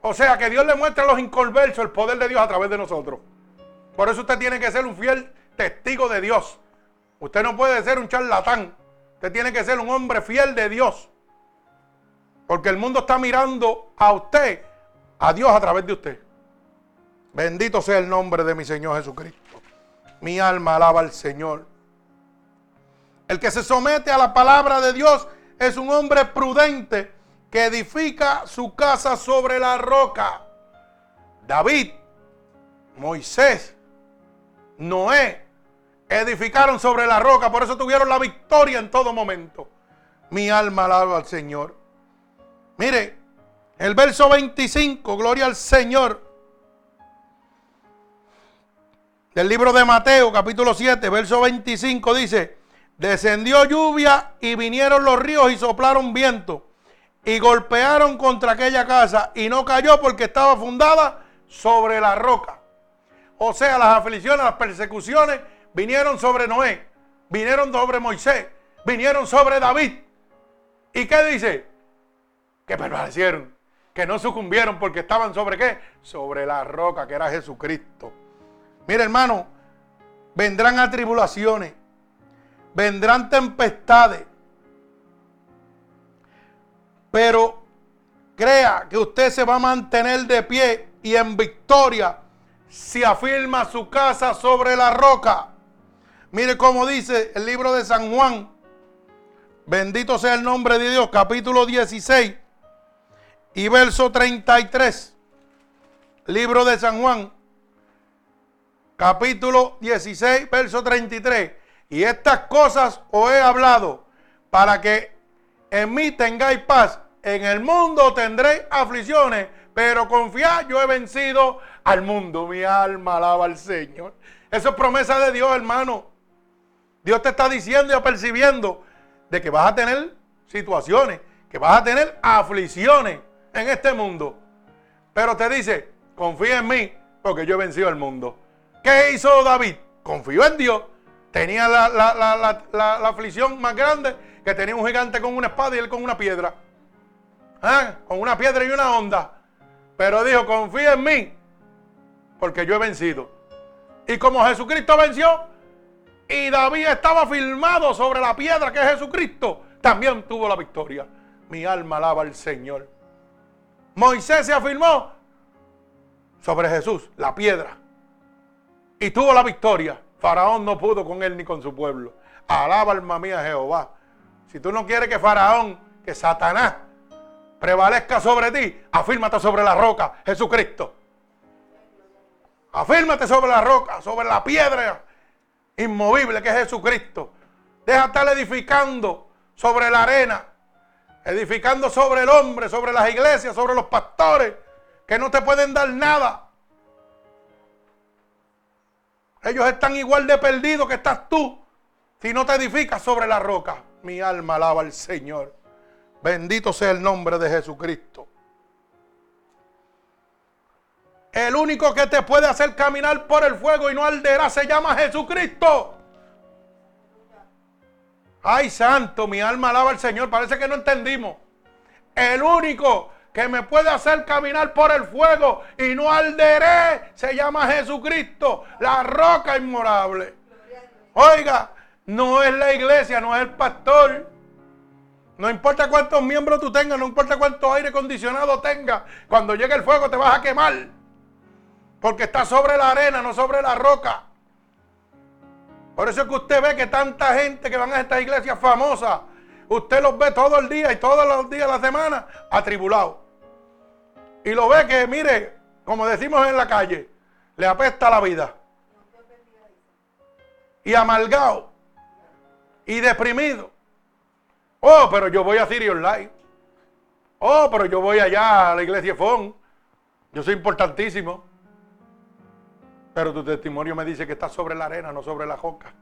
O sea, que Dios le muestra a los inconversos el poder de Dios a través de nosotros. Por eso usted tiene que ser un fiel testigo de Dios. Usted no puede ser un charlatán. Usted tiene que ser un hombre fiel de Dios. Porque el mundo está mirando a usted, a Dios a través de usted. Bendito sea el nombre de mi Señor Jesucristo. Mi alma alaba al Señor. El que se somete a la palabra de Dios es un hombre prudente que edifica su casa sobre la roca. David, Moisés, Noé, edificaron sobre la roca, por eso tuvieron la victoria en todo momento. Mi alma alaba al Señor. Mire, el verso 25, gloria al Señor. Del libro de Mateo, capítulo 7, verso 25, dice, descendió lluvia y vinieron los ríos y soplaron viento y golpearon contra aquella casa y no cayó porque estaba fundada sobre la roca. O sea, las aflicciones, las persecuciones vinieron sobre Noé, vinieron sobre Moisés, vinieron sobre David. ¿Y qué dice? Que permanecieron, que no sucumbieron porque estaban sobre qué? Sobre la roca que era Jesucristo. Mire hermano, vendrán atribulaciones, vendrán tempestades, pero crea que usted se va a mantener de pie y en victoria si afirma su casa sobre la roca. Mire cómo dice el libro de San Juan. Bendito sea el nombre de Dios, capítulo 16 y verso 33. Libro de San Juan, capítulo 16, verso 33. Y estas cosas os he hablado para que en mí tengáis paz. en el mundo tendréis aflicciones, pero confiad, yo he vencido al mundo. Mi alma alaba al Señor. Eso es promesa de Dios, hermano. Dios te está diciendo y apercibiendo de que vas a tener situaciones, que vas a tener aflicciones en este mundo. Pero te dice, confía en mí, porque yo he vencido al mundo. ¿Qué hizo David? Confió en Dios. Tenía la, la aflicción más grande que tenía un gigante con una espada y él con una piedra. ¿Ah? Con una piedra y una onda. Pero dijo, confía en mí, porque yo he vencido. Y como Jesucristo venció, y David estaba firmado sobre la piedra que es Jesucristo, también tuvo la victoria. Mi alma alaba al Señor. Moisés se afirmó sobre Jesús, la piedra, y tuvo la victoria. Faraón no pudo con él ni con su pueblo. Alaba alma mía Jehová. Si tú no quieres que Faraón, que Satanás prevalezca sobre ti, afírmate sobre la roca, Jesucristo. Afírmate sobre la roca, sobre la piedra inmovible que es Jesucristo. Deja estar edificando sobre la arena, edificando sobre el hombre, sobre las iglesias, sobre los pastores, que no te pueden dar nada. Ellos están igual de perdidos que estás tú si no te edificas sobre la roca. Mi alma alaba al Señor. Bendito sea el nombre de Jesucristo. El único que te puede hacer caminar por el fuego y no arderá se llama Jesucristo. Ay, santo, mi alma alaba al Señor. Parece que no entendimos. El único que me puede hacer caminar por el fuego y no arderé se llama Jesucristo, la roca inmorable. Oiga, no es la iglesia, no es el pastor. No importa cuántos miembros tú tengas, no importa cuánto aire acondicionado tengas, cuando llegue el fuego te vas a quemar. Porque está sobre la arena, no sobre la roca. Por eso es que usted ve que tanta gente que van a estas iglesias famosas, usted los ve todo el día y todos los días de la semana atribulados. Y lo ve que, mire, como decimos en la calle, le apesta la vida. Y amargado. Y deprimido. Oh, pero yo voy a City Online. Oh, pero yo voy allá a la iglesia Fon. Yo soy importantísimo. Pero tu testimonio me dice que estás sobre la arena, no sobre la joca.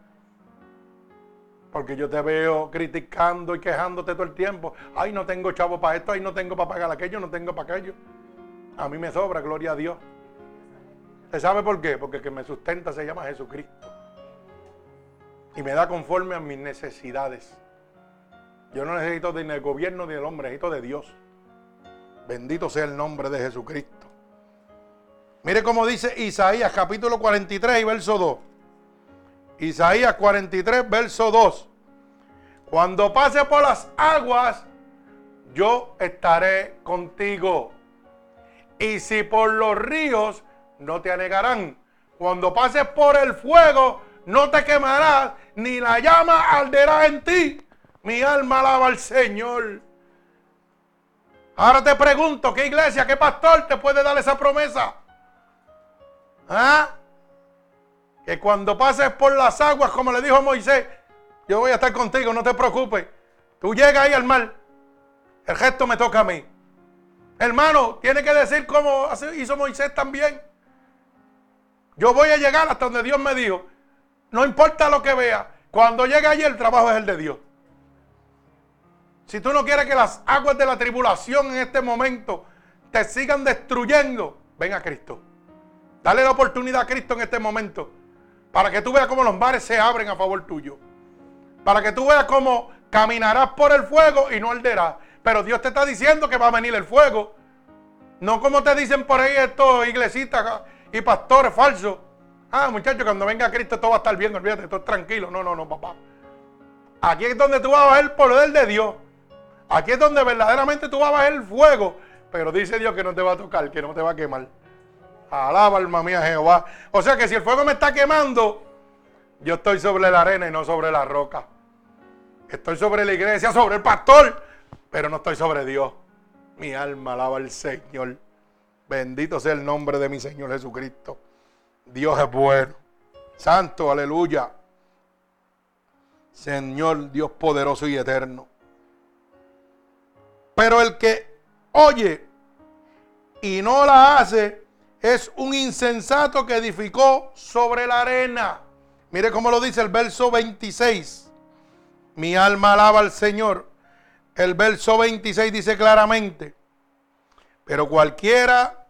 Porque yo te veo criticando y quejándote todo el tiempo. Ay, no tengo chavo para esto, ay, no tengo para pagar aquello, no tengo para aquello. A mí me sobra, gloria a Dios. ¿Usted sabe por qué? Porque el que me sustenta se llama Jesucristo. Y me da conforme a mis necesidades. Yo no necesito del gobierno ni del hombre, necesito de Dios. Bendito sea el nombre de Jesucristo. Mire cómo dice Isaías capítulo 43 y verso 2. Isaías 43, verso 2. Cuando pase por las aguas, yo estaré contigo. Y si por los ríos, no te anegarán. Cuando pases por el fuego, no te quemarás, ni la llama arderá en ti. Mi alma alaba al Señor. Ahora te pregunto, ¿qué iglesia, qué pastor te puede dar esa promesa? ¿Ah? Que cuando pases por las aguas, como le dijo Moisés, yo voy a estar contigo, no te preocupes. Tú llegas ahí al mar. El gesto me toca a mí. Hermano, tiene que decir como hizo Moisés también. Yo voy a llegar hasta donde Dios me dijo. No importa lo que vea. Cuando llegue allí, el trabajo es el de Dios. Si tú no quieres que las aguas de la tribulación en este momento te sigan destruyendo, ven a Cristo. Dale la oportunidad a Cristo en este momento. Para que tú veas cómo los mares se abren a favor tuyo. Para que tú veas cómo caminarás por el fuego y no arderás. Pero Dios te está diciendo que va a venir el fuego. No como te dicen por ahí estos iglesitas y pastores falsos. Ah, muchachos, cuando venga Cristo todo va a estar bien, olvídate, todo tranquilo. No, no, no, papá. Aquí es donde tú vas a ver el poder de Dios. Aquí es donde verdaderamente tú vas a bajar el fuego. Pero dice Dios que no te va a tocar, que no te va a quemar. Alaba alma mía Jehová. O sea que si el fuego me está quemando, yo estoy sobre la arena y no sobre la roca. Estoy sobre la iglesia, sobre el pastor, pero no estoy sobre Dios. Mi alma alaba al Señor. Bendito sea el nombre de mi Señor Jesucristo. Dios es bueno. Santo, aleluya. Señor Dios poderoso y eterno. Pero el que oye y no la hace es un insensato que edificó sobre la arena. Mire cómo lo dice el verso 26. Mi alma alaba al Señor. El verso 26 dice claramente, pero cualquiera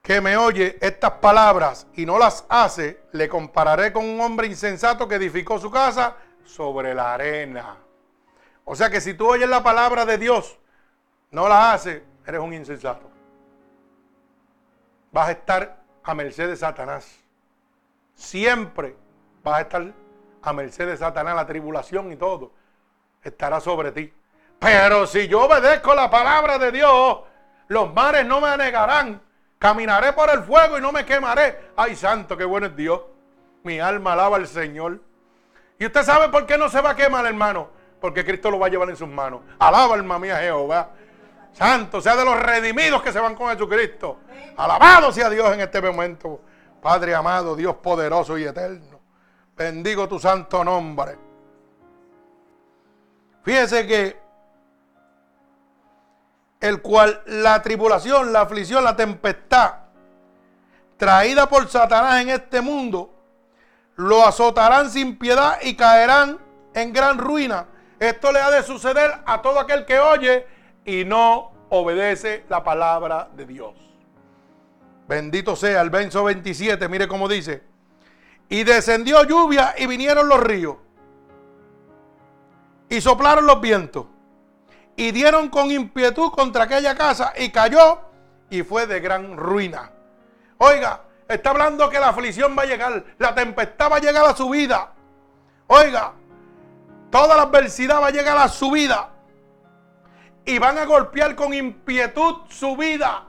que me oye estas palabras y no las hace, le compararé con un hombre insensato que edificó su casa sobre la arena. O sea que si tú oyes la palabra de Dios, no la haces, eres un insensato. Vas a estar a merced de Satanás. Siempre vas a estar a merced de Satanás, la tribulación y todo. Estará sobre ti. Pero si yo obedezco la palabra de Dios, los mares no me anegarán. Caminaré por el fuego y no me quemaré. Ay, santo, qué bueno es Dios. Mi alma alaba al Señor. Y usted sabe por qué no se va a quemar, hermano. Porque Cristo lo va a llevar en sus manos. Alaba, alma mía, Jehová. Santo sea de los redimidos que se van con Jesucristo. Alabado sea Dios en este momento. Padre amado, Dios poderoso y eterno. Bendigo tu santo nombre. Fíjese que el cual la tribulación, la aflicción, la tempestad traída por Satanás en este mundo, lo azotarán sin piedad y caerán en gran ruina. Esto le ha de suceder a todo aquel que oye y no obedece la palabra de Dios. Bendito sea el verso 27, mire cómo dice. Y descendió lluvia y vinieron los ríos. Y soplaron los vientos. Y dieron con impietud contra aquella casa y cayó y fue de gran ruina. Oiga, está hablando que la aflicción va a llegar, la tempestad va a llegar a su vida. Oiga, toda la adversidad va a llegar a su vida. Y van a golpear con impietud su vida.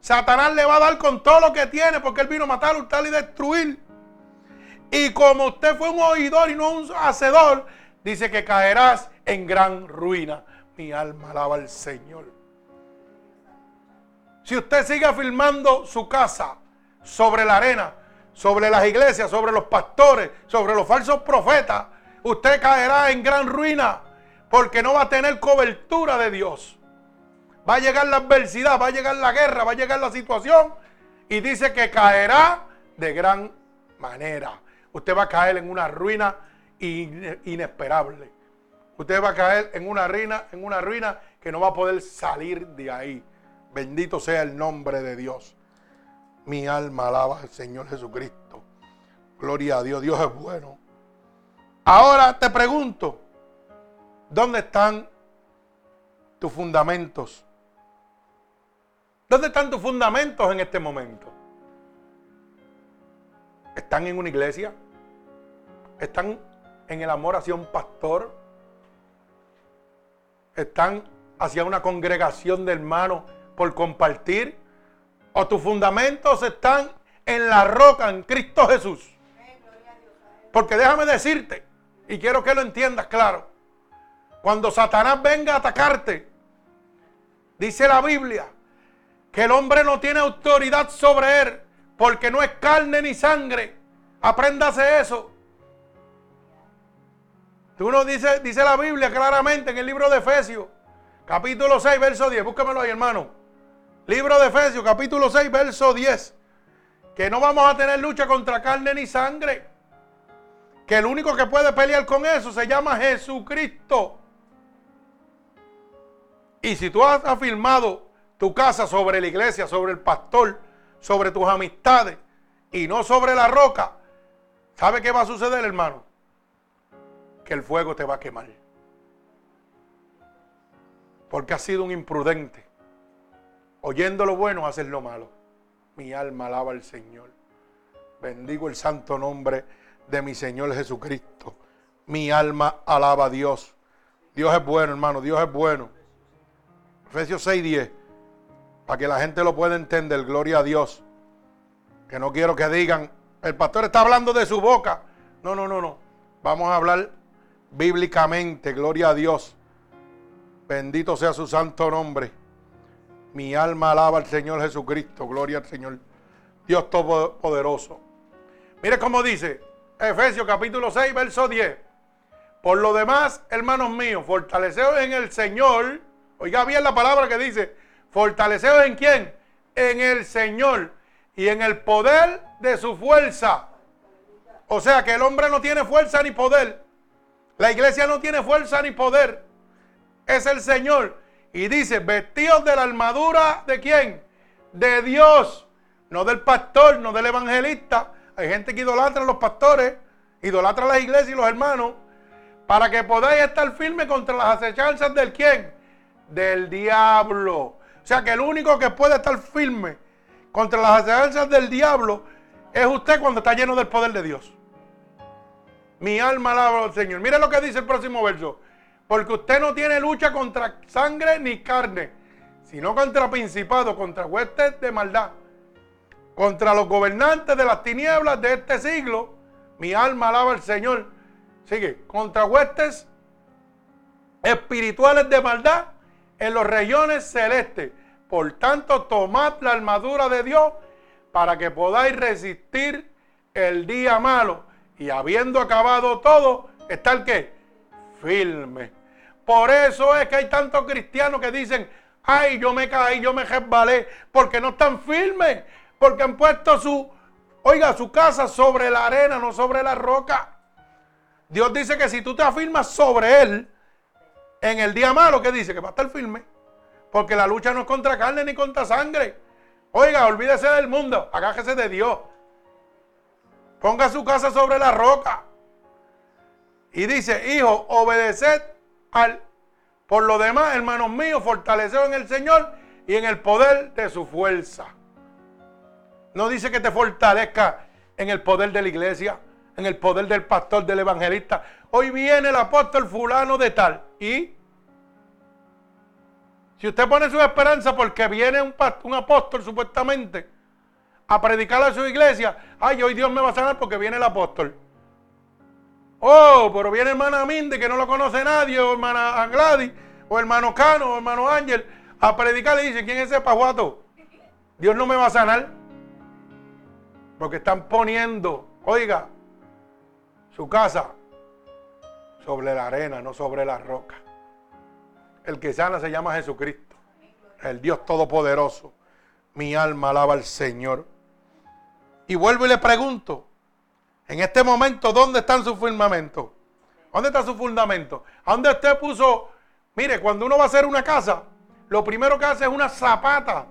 Satanás le va a dar con todo lo que tiene porque él vino a matar, hurtar y destruir. Y como usted fue un oidor y no un hacedor, dice que caerás en gran ruina. Mi alma alaba al Señor. Si usted sigue afirmando su casa sobre la arena, sobre las iglesias, sobre los pastores, sobre los falsos profetas, usted caerá en gran ruina porque no va a tener cobertura de Dios. Va a llegar la adversidad, va a llegar la guerra, va a llegar la situación y dice que caerá de gran manera. Usted va a caer en una ruina inesperable. Usted va a caer en una ruina, en una ruina que no va a poder salir de ahí. Bendito sea el nombre de Dios. Mi alma alaba al Señor Jesucristo. Gloria a Dios, Dios es bueno. Ahora te pregunto, ¿dónde están tus fundamentos? ¿Dónde están tus fundamentos en este momento? ¿Están en una iglesia? ¿Están en el amor hacia un pastor? ¿Están hacia una congregación de hermanos por compartir? ¿O tus fundamentos están en la roca, en Cristo Jesús? Porque déjame decirte, y quiero que lo entiendas claro, cuando Satanás venga a atacarte, dice la Biblia, que el hombre no tiene autoridad sobre él, porque no es carne ni sangre. Apréndase eso. Tú no dice, dice la Biblia claramente en el libro de Efesios, capítulo 6, verso 10. Búscamelo ahí, hermano. Libro de Efesios, capítulo 6, verso 10. Que no vamos a tener lucha contra carne ni sangre. Que el único que puede pelear con eso se llama Jesucristo. Y si tú has afirmado tu casa sobre la iglesia, sobre el pastor, sobre tus amistades y no sobre la roca, ¿sabe qué va a suceder, hermano? Que el fuego te va a quemar. Porque has sido un imprudente. Oyendo lo bueno, haces lo malo. Mi alma alaba al Señor. Bendigo el santo nombre de mi Señor Jesucristo. Mi alma alaba a Dios. Dios es bueno, hermano. Dios es bueno. Efesios 6:10 para que la gente lo pueda entender, gloria a Dios. Que no quiero que digan, el pastor está hablando de su boca. No, no, no, no. Vamos a hablar bíblicamente, gloria a Dios. Bendito sea su santo nombre. Mi alma alaba al Señor Jesucristo, gloria al Señor. Dios Todopoderoso. Mire cómo dice Efesios capítulo 6, verso 10. Por lo demás, hermanos míos, fortaleceos en el Señor Oiga bien la palabra que dice, fortaleceos en quién? En el Señor y en el poder de su fuerza. O sea que el hombre no tiene fuerza ni poder. La iglesia no tiene fuerza ni poder. Es el Señor. Y dice, vestidos de la armadura de quién? De Dios. No del pastor, no del evangelista. Hay gente que idolatra a los pastores, idolatra a las iglesias y los hermanos. Para que podáis estar firmes contra las acechanzas del quién? Del diablo. O sea que el único que puede estar firme contra las acechanzas del diablo es usted cuando está lleno del poder de Dios. Mi alma alaba al Señor. Mire lo que dice el próximo verso. Porque usted no tiene lucha contra sangre ni carne, sino contra principados, contra huestes de maldad, contra los gobernantes de las tinieblas de este siglo. Mi alma alaba al Señor. Sigue, contra huestes espirituales de maldad en los regiones celestes. Por tanto, tomad la armadura de Dios para que podáis resistir el día malo y habiendo acabado todo, está el qué? Firme. Por eso es que hay tantos cristianos que dicen, ay, yo me caí, yo me resbalé, porque no están firmes, porque han puesto su, oiga, su casa sobre la arena, no sobre la roca. Dios dice que si tú te afirmas sobre él, en el día malo, ¿qué dice? Que va a estar firme. Porque la lucha no es contra carne ni contra sangre. Oiga, olvídese del mundo, agájese de Dios. Ponga su casa sobre la roca. Y dice, hijo, obedeced al... Por lo demás, hermanos míos, fortaleceos en el Señor y en el poder de su fuerza. No dice que te fortalezca en el poder de la iglesia, en el poder del pastor, del evangelista. Hoy viene el apóstol fulano de tal. Y si usted pone su esperanza porque viene un, apóstol supuestamente, a predicar a su iglesia, ay, hoy Dios me va a sanar porque viene el apóstol. Oh, pero viene hermana Minde que no lo conoce nadie, o hermana Gladys, o hermano Cano, o hermano Ángel, a predicar y dice, ¿quién es ese pajuato? Dios no me va a sanar. Porque están poniendo, oiga, su casa sobre la arena, no sobre la roca. El que sana se llama Jesucristo, el Dios Todopoderoso. Mi alma alaba al Señor. Y vuelvo y le pregunto, en este momento, ¿dónde están sus fundamentos? ¿Dónde está su fundamento? ¿A dónde usted puso? Mire, cuando uno va a hacer una casa, lo primero que hace es una zapata,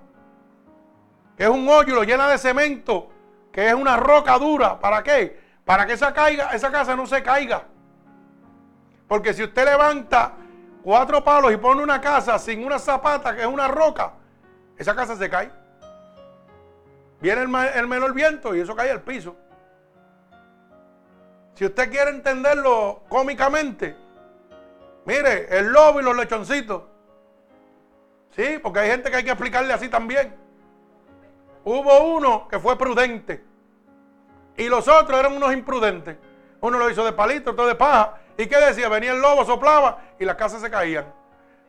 que es un hoyo lo llena de cemento, que es una roca dura. ¿Para qué? Para que esa, caiga, esa casa no se caiga. Porque si usted levanta cuatro palos y pone una casa sin una zapata, que es una roca, esa casa se cae. Viene el, menor viento y eso cae al piso. Si usted quiere entenderlo cómicamente, mire, el lobo y los lechoncitos. Sí, porque hay gente que hay que explicarle así también. Hubo uno que fue prudente y los otros eran unos imprudentes. Uno lo hizo de palito, otro de paja. ¿Y qué decía? Venía el lobo, soplaba y las casas se caían.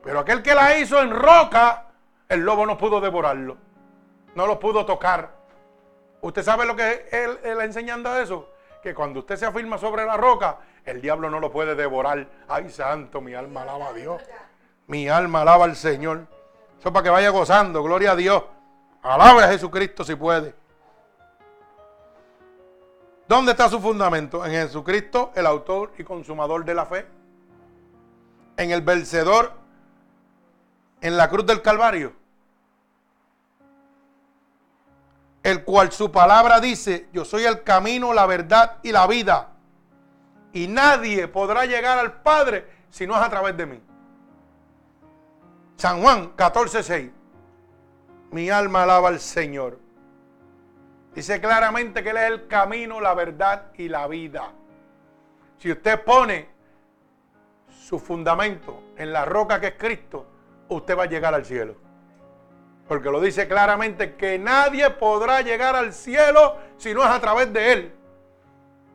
Pero aquel que la hizo en roca, el lobo no pudo devorarlo. No lo pudo tocar. ¿Usted sabe lo que es la enseñanza de eso? Que cuando usted se afirma sobre la roca, el diablo no lo puede devorar. Ay, santo, mi alma alaba a Dios. Mi alma alaba al Señor. Eso para que vaya gozando, gloria a Dios. Alabe a Jesucristo si puede. ¿Dónde está su fundamento? En Jesucristo, el autor y consumador de la fe. En el vencedor en la cruz del Calvario. el cual su palabra dice, yo soy el camino, la verdad y la vida. Y nadie podrá llegar al Padre si no es a través de mí. San Juan 14:6. Mi alma alaba al Señor. Dice claramente que Él es el camino, la verdad y la vida. Si usted pone su fundamento en la roca que es Cristo, usted va a llegar al cielo. Porque lo dice claramente que nadie podrá llegar al cielo si no es a través de Él.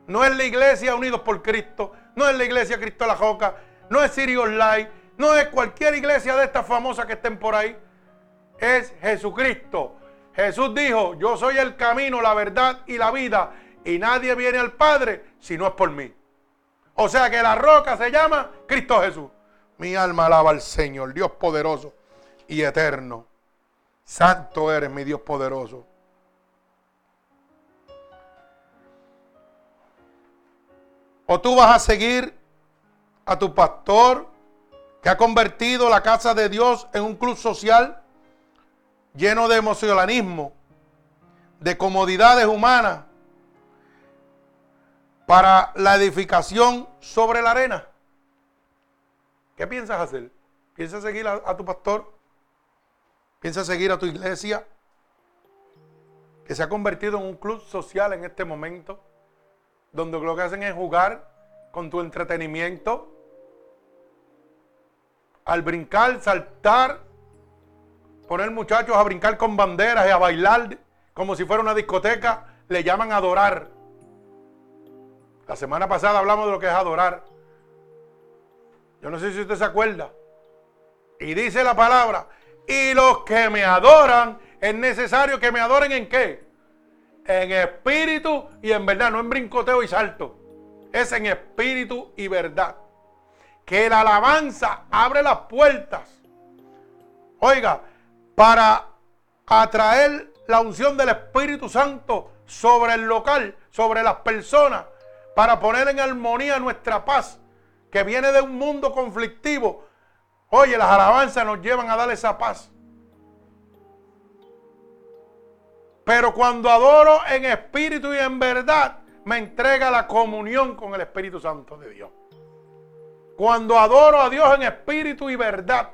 No es la iglesia Unidos por Cristo, no es la iglesia Cristo la Joca, no es Siri Online, no es cualquier iglesia de estas famosas que estén por ahí. Es Jesucristo. Jesús dijo, yo soy el camino, la verdad y la vida. Y nadie viene al Padre si no es por mí. O sea que la roca se llama Cristo Jesús. Mi alma alaba al Señor, Dios poderoso. y eterno. Santo eres, mi Dios poderoso. O tú vas a seguir a tu pastor que ha convertido la casa de Dios en un club social lleno de emocionalismo, de comodidades humanas para la edificación sobre la arena. ¿Qué piensas hacer? ¿Piensas seguir a, tu pastor? ¿Piensas seguir a tu iglesia? Que se ha convertido en un club social en este momento, donde lo que hacen es jugar con tu entretenimiento, al brincar, saltar, poner muchachos a brincar con banderas y a bailar como si fuera una discoteca, le llaman adorar. La semana pasada hablamos de lo que es adorar. Yo no sé si usted se acuerda. Y dice la palabra, y los que me adoran, es necesario que me adoren en qué? En espíritu y en verdad, no en brincoteo y salto. Es en espíritu y verdad. Que la alabanza abre las puertas. Oiga, para atraer la unción del Espíritu Santo sobre el local, sobre las personas, para poner en armonía nuestra paz, que viene de un mundo conflictivo. Oye, las alabanzas nos llevan a dar esa paz. Pero cuando adoro en espíritu y en verdad, me entrega la comunión con el Espíritu Santo de Dios. Cuando adoro a Dios en espíritu y verdad,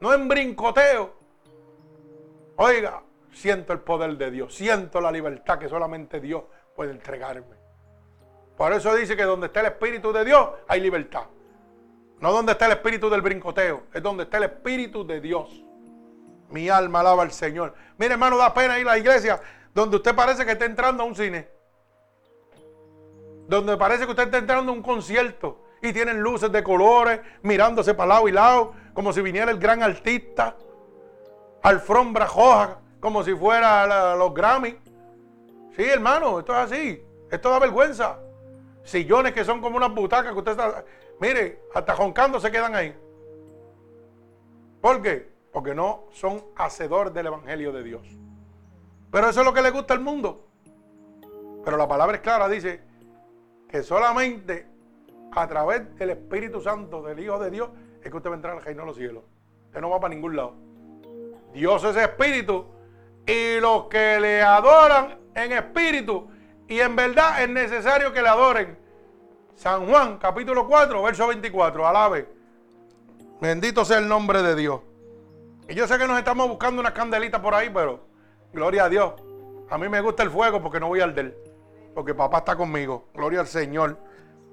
no en brincoteo. Oiga, siento el poder de Dios, siento la libertad que solamente Dios puede entregarme. Por eso dice que donde está el Espíritu de Dios hay libertad. No donde está el espíritu del brincoteo, es donde está el Espíritu de Dios. Mi alma alaba al Señor. Mire, hermano, da pena ir a la iglesia donde usted parece que está entrando a un cine. Donde parece que usted está entrando a un concierto y tienen luces de colores, mirándose para lado y lado, como si viniera el gran artista. Alfombra roja, como si fuera los Grammy. Sí, hermano, esto es así. Esto da vergüenza. Sillones que son como unas butacas que usted está. Mire, hasta joncando se quedan ahí. ¿Por qué? Porque no son hacedores del Evangelio de Dios. Pero eso es lo que le gusta al mundo. Pero la palabra es clara, dice que solamente a través del Espíritu Santo, del Hijo de Dios, es que usted va a entrar al reino de los cielos. Usted no va para ningún lado. Dios es espíritu y los que le adoran en espíritu y en verdad es necesario que le adoren. San Juan, capítulo 4, verso 24. Alabe. Bendito sea el nombre de Dios. Y yo sé que nos estamos buscando una candelita por ahí, pero gloria a Dios. A mí me gusta el fuego porque no voy a arder. Porque papá está conmigo. Gloria al Señor.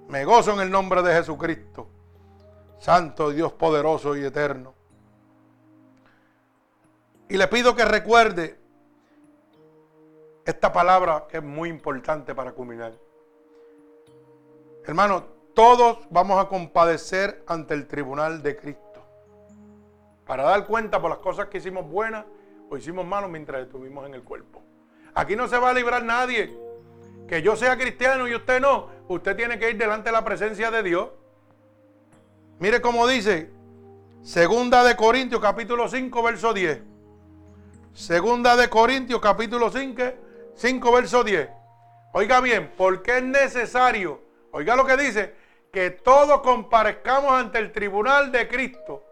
Me gozo en el nombre de Jesucristo. Santo Dios poderoso y eterno. Y le pido que recuerde esta palabra que es muy importante para culminar. Hermano, todos vamos a compadecer ante el tribunal de Cristo. Para dar cuenta por las cosas que hicimos buenas o hicimos malas mientras estuvimos en el cuerpo. Aquí no se va a librar nadie. Que yo sea cristiano y usted no. Usted tiene que ir delante de la presencia de Dios. Mire cómo dice. Segunda de Corintios capítulo 5 verso 10. Segunda de Corintios capítulo 5 5, verso 10. Oiga bien, porque es necesario, oiga lo que dice, que todos comparezcamos ante el tribunal de Cristo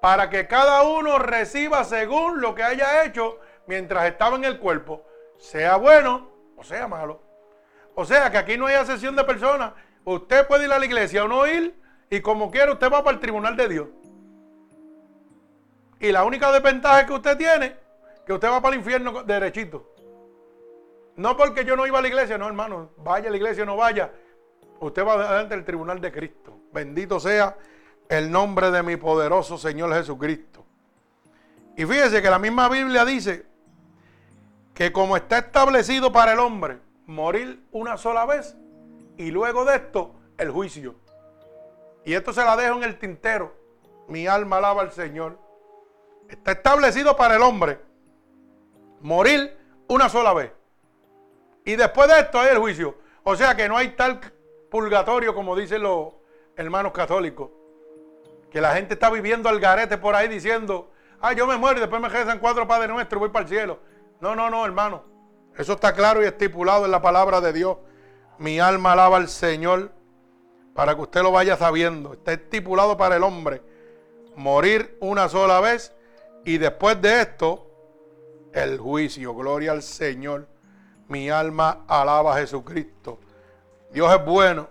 para que cada uno reciba según lo que haya hecho mientras estaba en el cuerpo, sea bueno o sea malo. O sea que aquí no hay asesión de personas. Usted puede ir a la iglesia o no ir y como quiera usted va para el tribunal de Dios. Y la única desventaja que usted tiene, que usted va para el infierno derechito. No porque yo no iba a la iglesia, no, hermano. Vaya a la iglesia o no vaya. Usted va delante del tribunal de Cristo. Bendito sea el nombre de mi poderoso Señor Jesucristo. Y fíjese que la misma Biblia dice que como está establecido para el hombre morir una sola vez y luego de esto el juicio. Y esto se la dejo en el tintero. Mi alma alaba al Señor. Está establecido para el hombre morir una sola vez. Y después de esto hay el juicio. O sea que no hay tal purgatorio como dicen los hermanos católicos. Que la gente está viviendo al garete por ahí diciendo, Ah, yo me muero y después me rezan cuatro Padres Nuestros y voy para el cielo. No, no, no, hermano. Eso está claro y estipulado en la palabra de Dios. Mi alma alaba al Señor para que usted lo vaya sabiendo. Está estipulado para el hombre morir una sola vez y después de esto el juicio. Gloria al Señor. Mi alma alaba a Jesucristo. Dios es bueno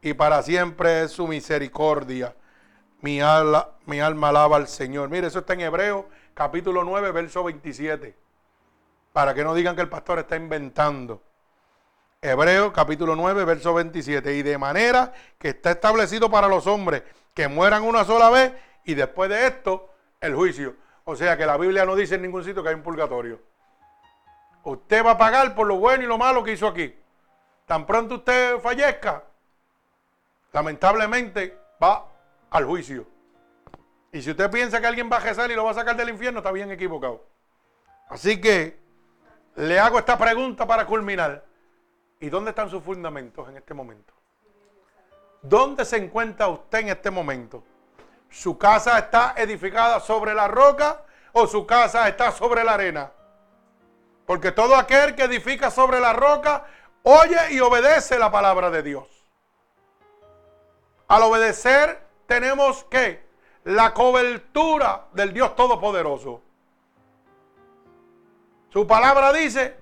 y para siempre es su misericordia. Mi alma, mi alma alaba al Señor. Mire, eso está en Hebreo capítulo 9, verso 27. Para que no digan que el pastor está inventando. Hebreo capítulo 9, verso 27. Y de manera que está establecido para los hombres que mueran una sola vez y después de esto el juicio. O sea que la Biblia no dice en ningún sitio que hay un purgatorio. Usted va a pagar por lo bueno y lo malo que hizo aquí. Tan pronto usted fallezca, lamentablemente va al juicio. Y si usted piensa que alguien va a rezar y lo va a sacar del infierno, está bien equivocado. Así que le hago esta pregunta para culminar. ¿Y dónde están sus fundamentos en este momento? ¿Dónde se encuentra usted en este momento? ¿Su casa está edificada sobre la roca o su casa está sobre la arena? Porque todo aquel que edifica sobre la roca oye y obedece la palabra de Dios. Al obedecer tenemos que la cobertura del Dios Todopoderoso. Su palabra dice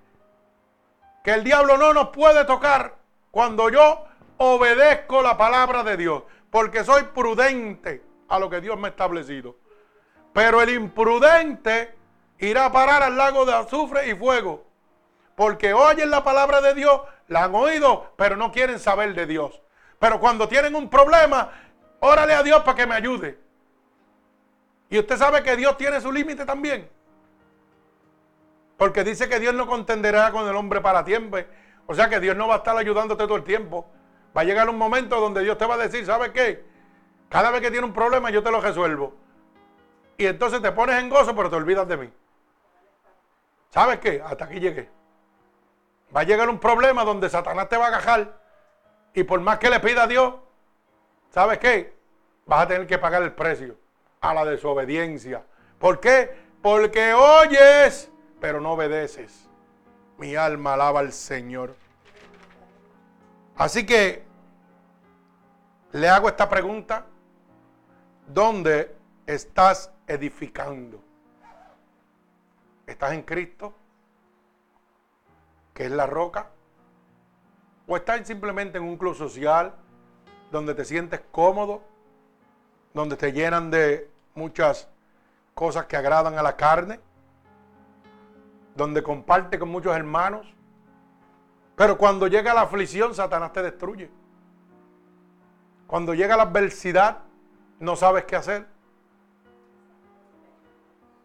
que el diablo no nos puede tocar cuando yo obedezco la palabra de Dios, porque soy prudente a lo que Dios me ha establecido. Pero el imprudente irá a parar al lago de azufre y fuego, porque oyen la palabra de Dios, la han oído, pero no quieren saber de Dios. Pero cuando tienen un problema, órale a Dios para que me ayude. Y usted sabe que Dios tiene su límite también. Porque dice que Dios no contenderá con el hombre para siempre. O sea que Dios no va a estar ayudándote todo el tiempo. Va a llegar un momento donde Dios te va a decir, ¿sabes qué? Cada vez que tiene un problema yo te lo resuelvo. Y entonces te pones en gozo, pero te olvidas de mí. ¿Sabes qué? Hasta aquí llegué. Va a llegar un problema donde Satanás te va a agajar. Y por más que le pida a Dios, ¿sabes qué? Vas a tener que pagar el precio a la desobediencia. ¿Por qué? Porque oyes, pero no obedeces. Mi alma alaba al Señor. Así que le hago esta pregunta. ¿Dónde estás edificando? ¿Estás en Cristo? ¿Que es la roca? ¿O estás simplemente en un club social donde te sientes cómodo? Donde te llenan de muchas cosas que agradan a la carne? Donde comparte con muchos hermanos? Pero cuando llega la aflicción, Satanás te destruye. Cuando llega la adversidad, no sabes qué hacer.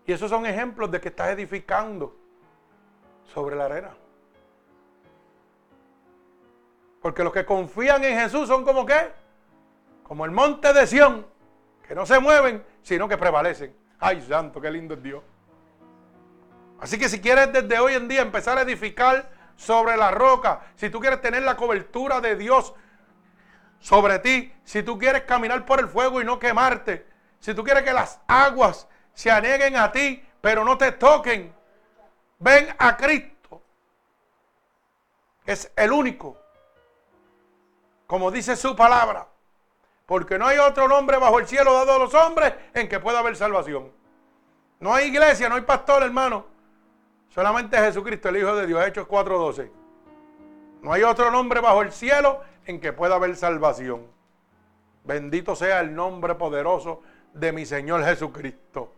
Y esos son ejemplos de que estás edificando sobre la arena. Porque los que confían en Jesús son como qué? Como el monte de Sión, que no se mueven, sino que prevalecen. Ay, santo, qué lindo es Dios. Así que si quieres desde hoy en día empezar a edificar sobre la roca, si tú quieres tener la cobertura de Dios sobre ti, si tú quieres caminar por el fuego y no quemarte, si tú quieres que las aguas se aneguen a ti, pero no te toquen, ven a Cristo. Es el único como dice su palabra, porque no hay otro nombre bajo el cielo dado a los hombres en que pueda haber salvación. No hay iglesia, no hay pastor, hermano. Solamente Jesucristo, el Hijo de Dios, Hechos 4:12. No hay otro nombre bajo el cielo en que pueda haber salvación. Bendito sea el nombre poderoso de mi Señor Jesucristo.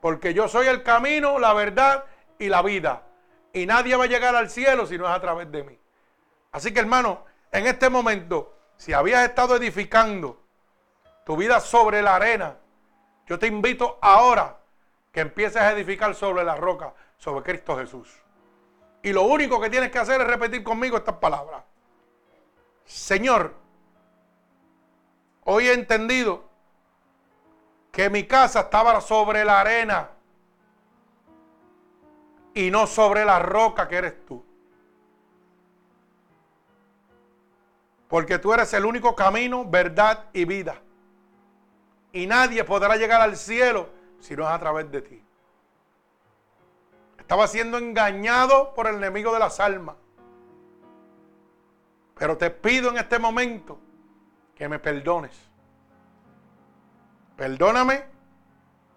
Porque yo soy el camino, la verdad y la vida. Y nadie va a llegar al cielo si no es a través de mí. Así que hermano, en este momento, si habías estado edificando tu vida sobre la arena, yo te invito ahora que empieces a edificar sobre la roca, sobre Cristo Jesús. Y lo único que tienes que hacer es repetir conmigo estas palabras. Señor, hoy he entendido que mi casa estaba sobre la arena y no sobre la roca que eres tú. Porque tú eres el único camino, verdad y vida. Y nadie podrá llegar al cielo si no es a través de ti. Estaba siendo engañado por el enemigo de las almas. Pero te pido en este momento que me perdones. Perdóname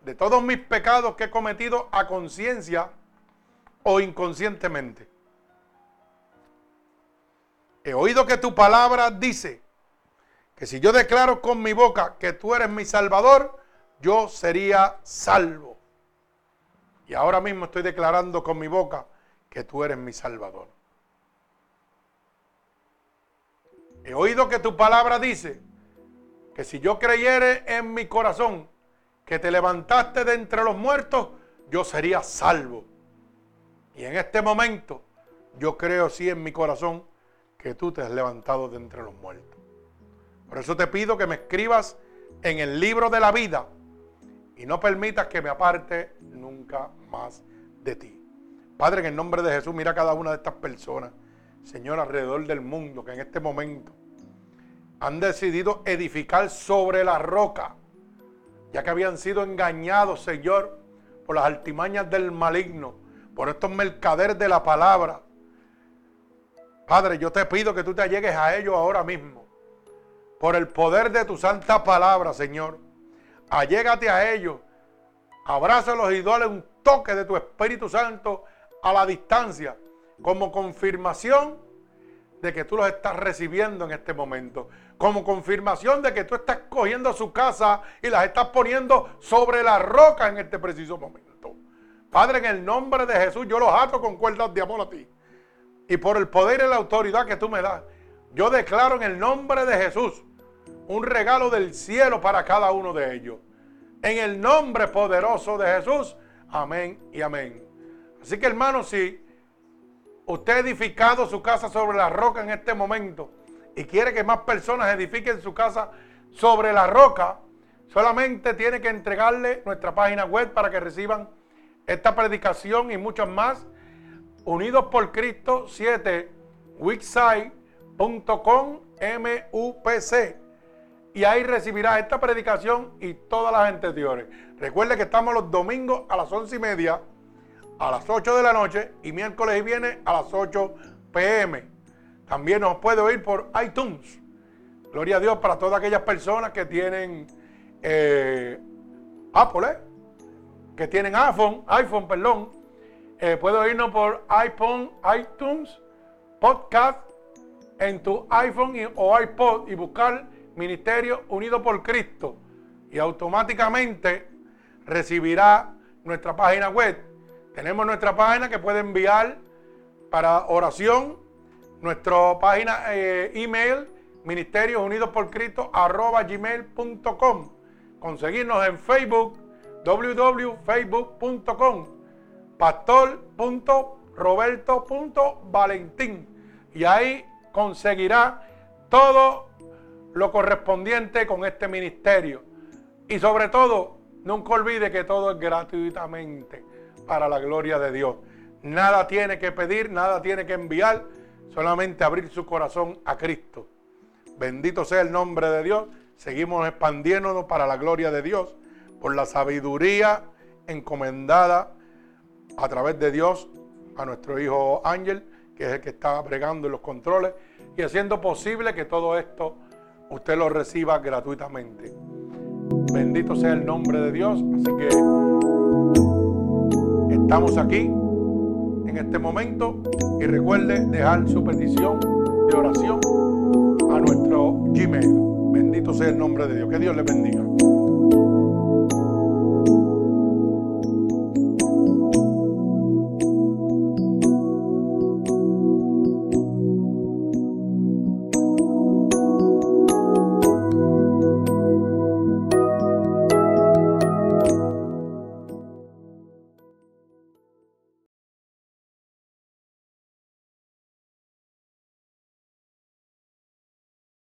de todos mis pecados que he cometido a conciencia o inconscientemente. He oído que tu palabra dice que si yo declaro con mi boca que tú eres mi salvador, yo sería salvo. Y ahora mismo estoy declarando con mi boca que tú eres mi salvador. He oído que tu palabra dice que si yo creyere en mi corazón que te levantaste de entre los muertos, yo sería salvo. Y en este momento yo creo sí en mi corazón que tú te has levantado de entre los muertos. Por eso te pido que me escribas en el libro de la vida y no permitas que me aparte nunca más de ti. Padre, en el nombre de Jesús, mira a cada una de estas personas, Señor, alrededor del mundo, que en este momento han decidido edificar sobre la roca, ya que habían sido engañados, Señor, por las altimañas del maligno, por estos mercaderes de la palabra. Padre, yo te pido que tú te allegues a ellos ahora mismo, por el poder de tu santa palabra, Señor. Allégate a ellos, abrázalos y dale un toque de tu Espíritu Santo a la distancia, como confirmación de que tú los estás recibiendo en este momento como confirmación de que tú estás cogiendo su casa y las estás poniendo sobre la roca en este preciso momento. Padre, en el nombre de Jesús, yo los ato con cuerdas de amor a ti. Y por el poder y la autoridad que tú me das, yo declaro en el nombre de Jesús un regalo del cielo para cada uno de ellos. En el nombre poderoso de Jesús, amén y amén. Así que hermano, si usted ha edificado su casa sobre la roca en este momento, y quiere que más personas edifiquen su casa sobre la roca, solamente tiene que entregarle nuestra página web para que reciban esta predicación y muchas más. Unidos por Cristo 7, wixsite.com, MUPC. Y ahí recibirá esta predicación y todas las anteriores. Recuerde que estamos los domingos a las 11 y media, a las 8 de la noche y miércoles y viene a las 8 pm. También nos puede oír por iTunes. Gloria a Dios para todas aquellas personas que tienen eh, Apple, ¿eh? que tienen iPhone, iPhone, perdón. Eh, puede oírnos por iPhone, iTunes, podcast en tu iPhone o iPod y buscar Ministerio Unido por Cristo. Y automáticamente recibirá nuestra página web. Tenemos nuestra página que puede enviar para oración nuestra página eh, email, Ministerios Unidos por Cristo, arroba gmail.com. Conseguirnos en Facebook, www.facebook.com, pastor.roberto.valentín. Y ahí conseguirá todo lo correspondiente con este ministerio. Y sobre todo, nunca olvide que todo es gratuitamente para la gloria de Dios. Nada tiene que pedir, nada tiene que enviar solamente abrir su corazón a Cristo. Bendito sea el nombre de Dios. Seguimos expandiéndonos para la gloria de Dios por la sabiduría encomendada a través de Dios a nuestro hijo Ángel, que es el que está bregando los controles y haciendo posible que todo esto usted lo reciba gratuitamente. Bendito sea el nombre de Dios. Así que estamos aquí en este momento y recuerde dejar su petición de oración a nuestro Gmail. Bendito sea el nombre de Dios. Que Dios le bendiga.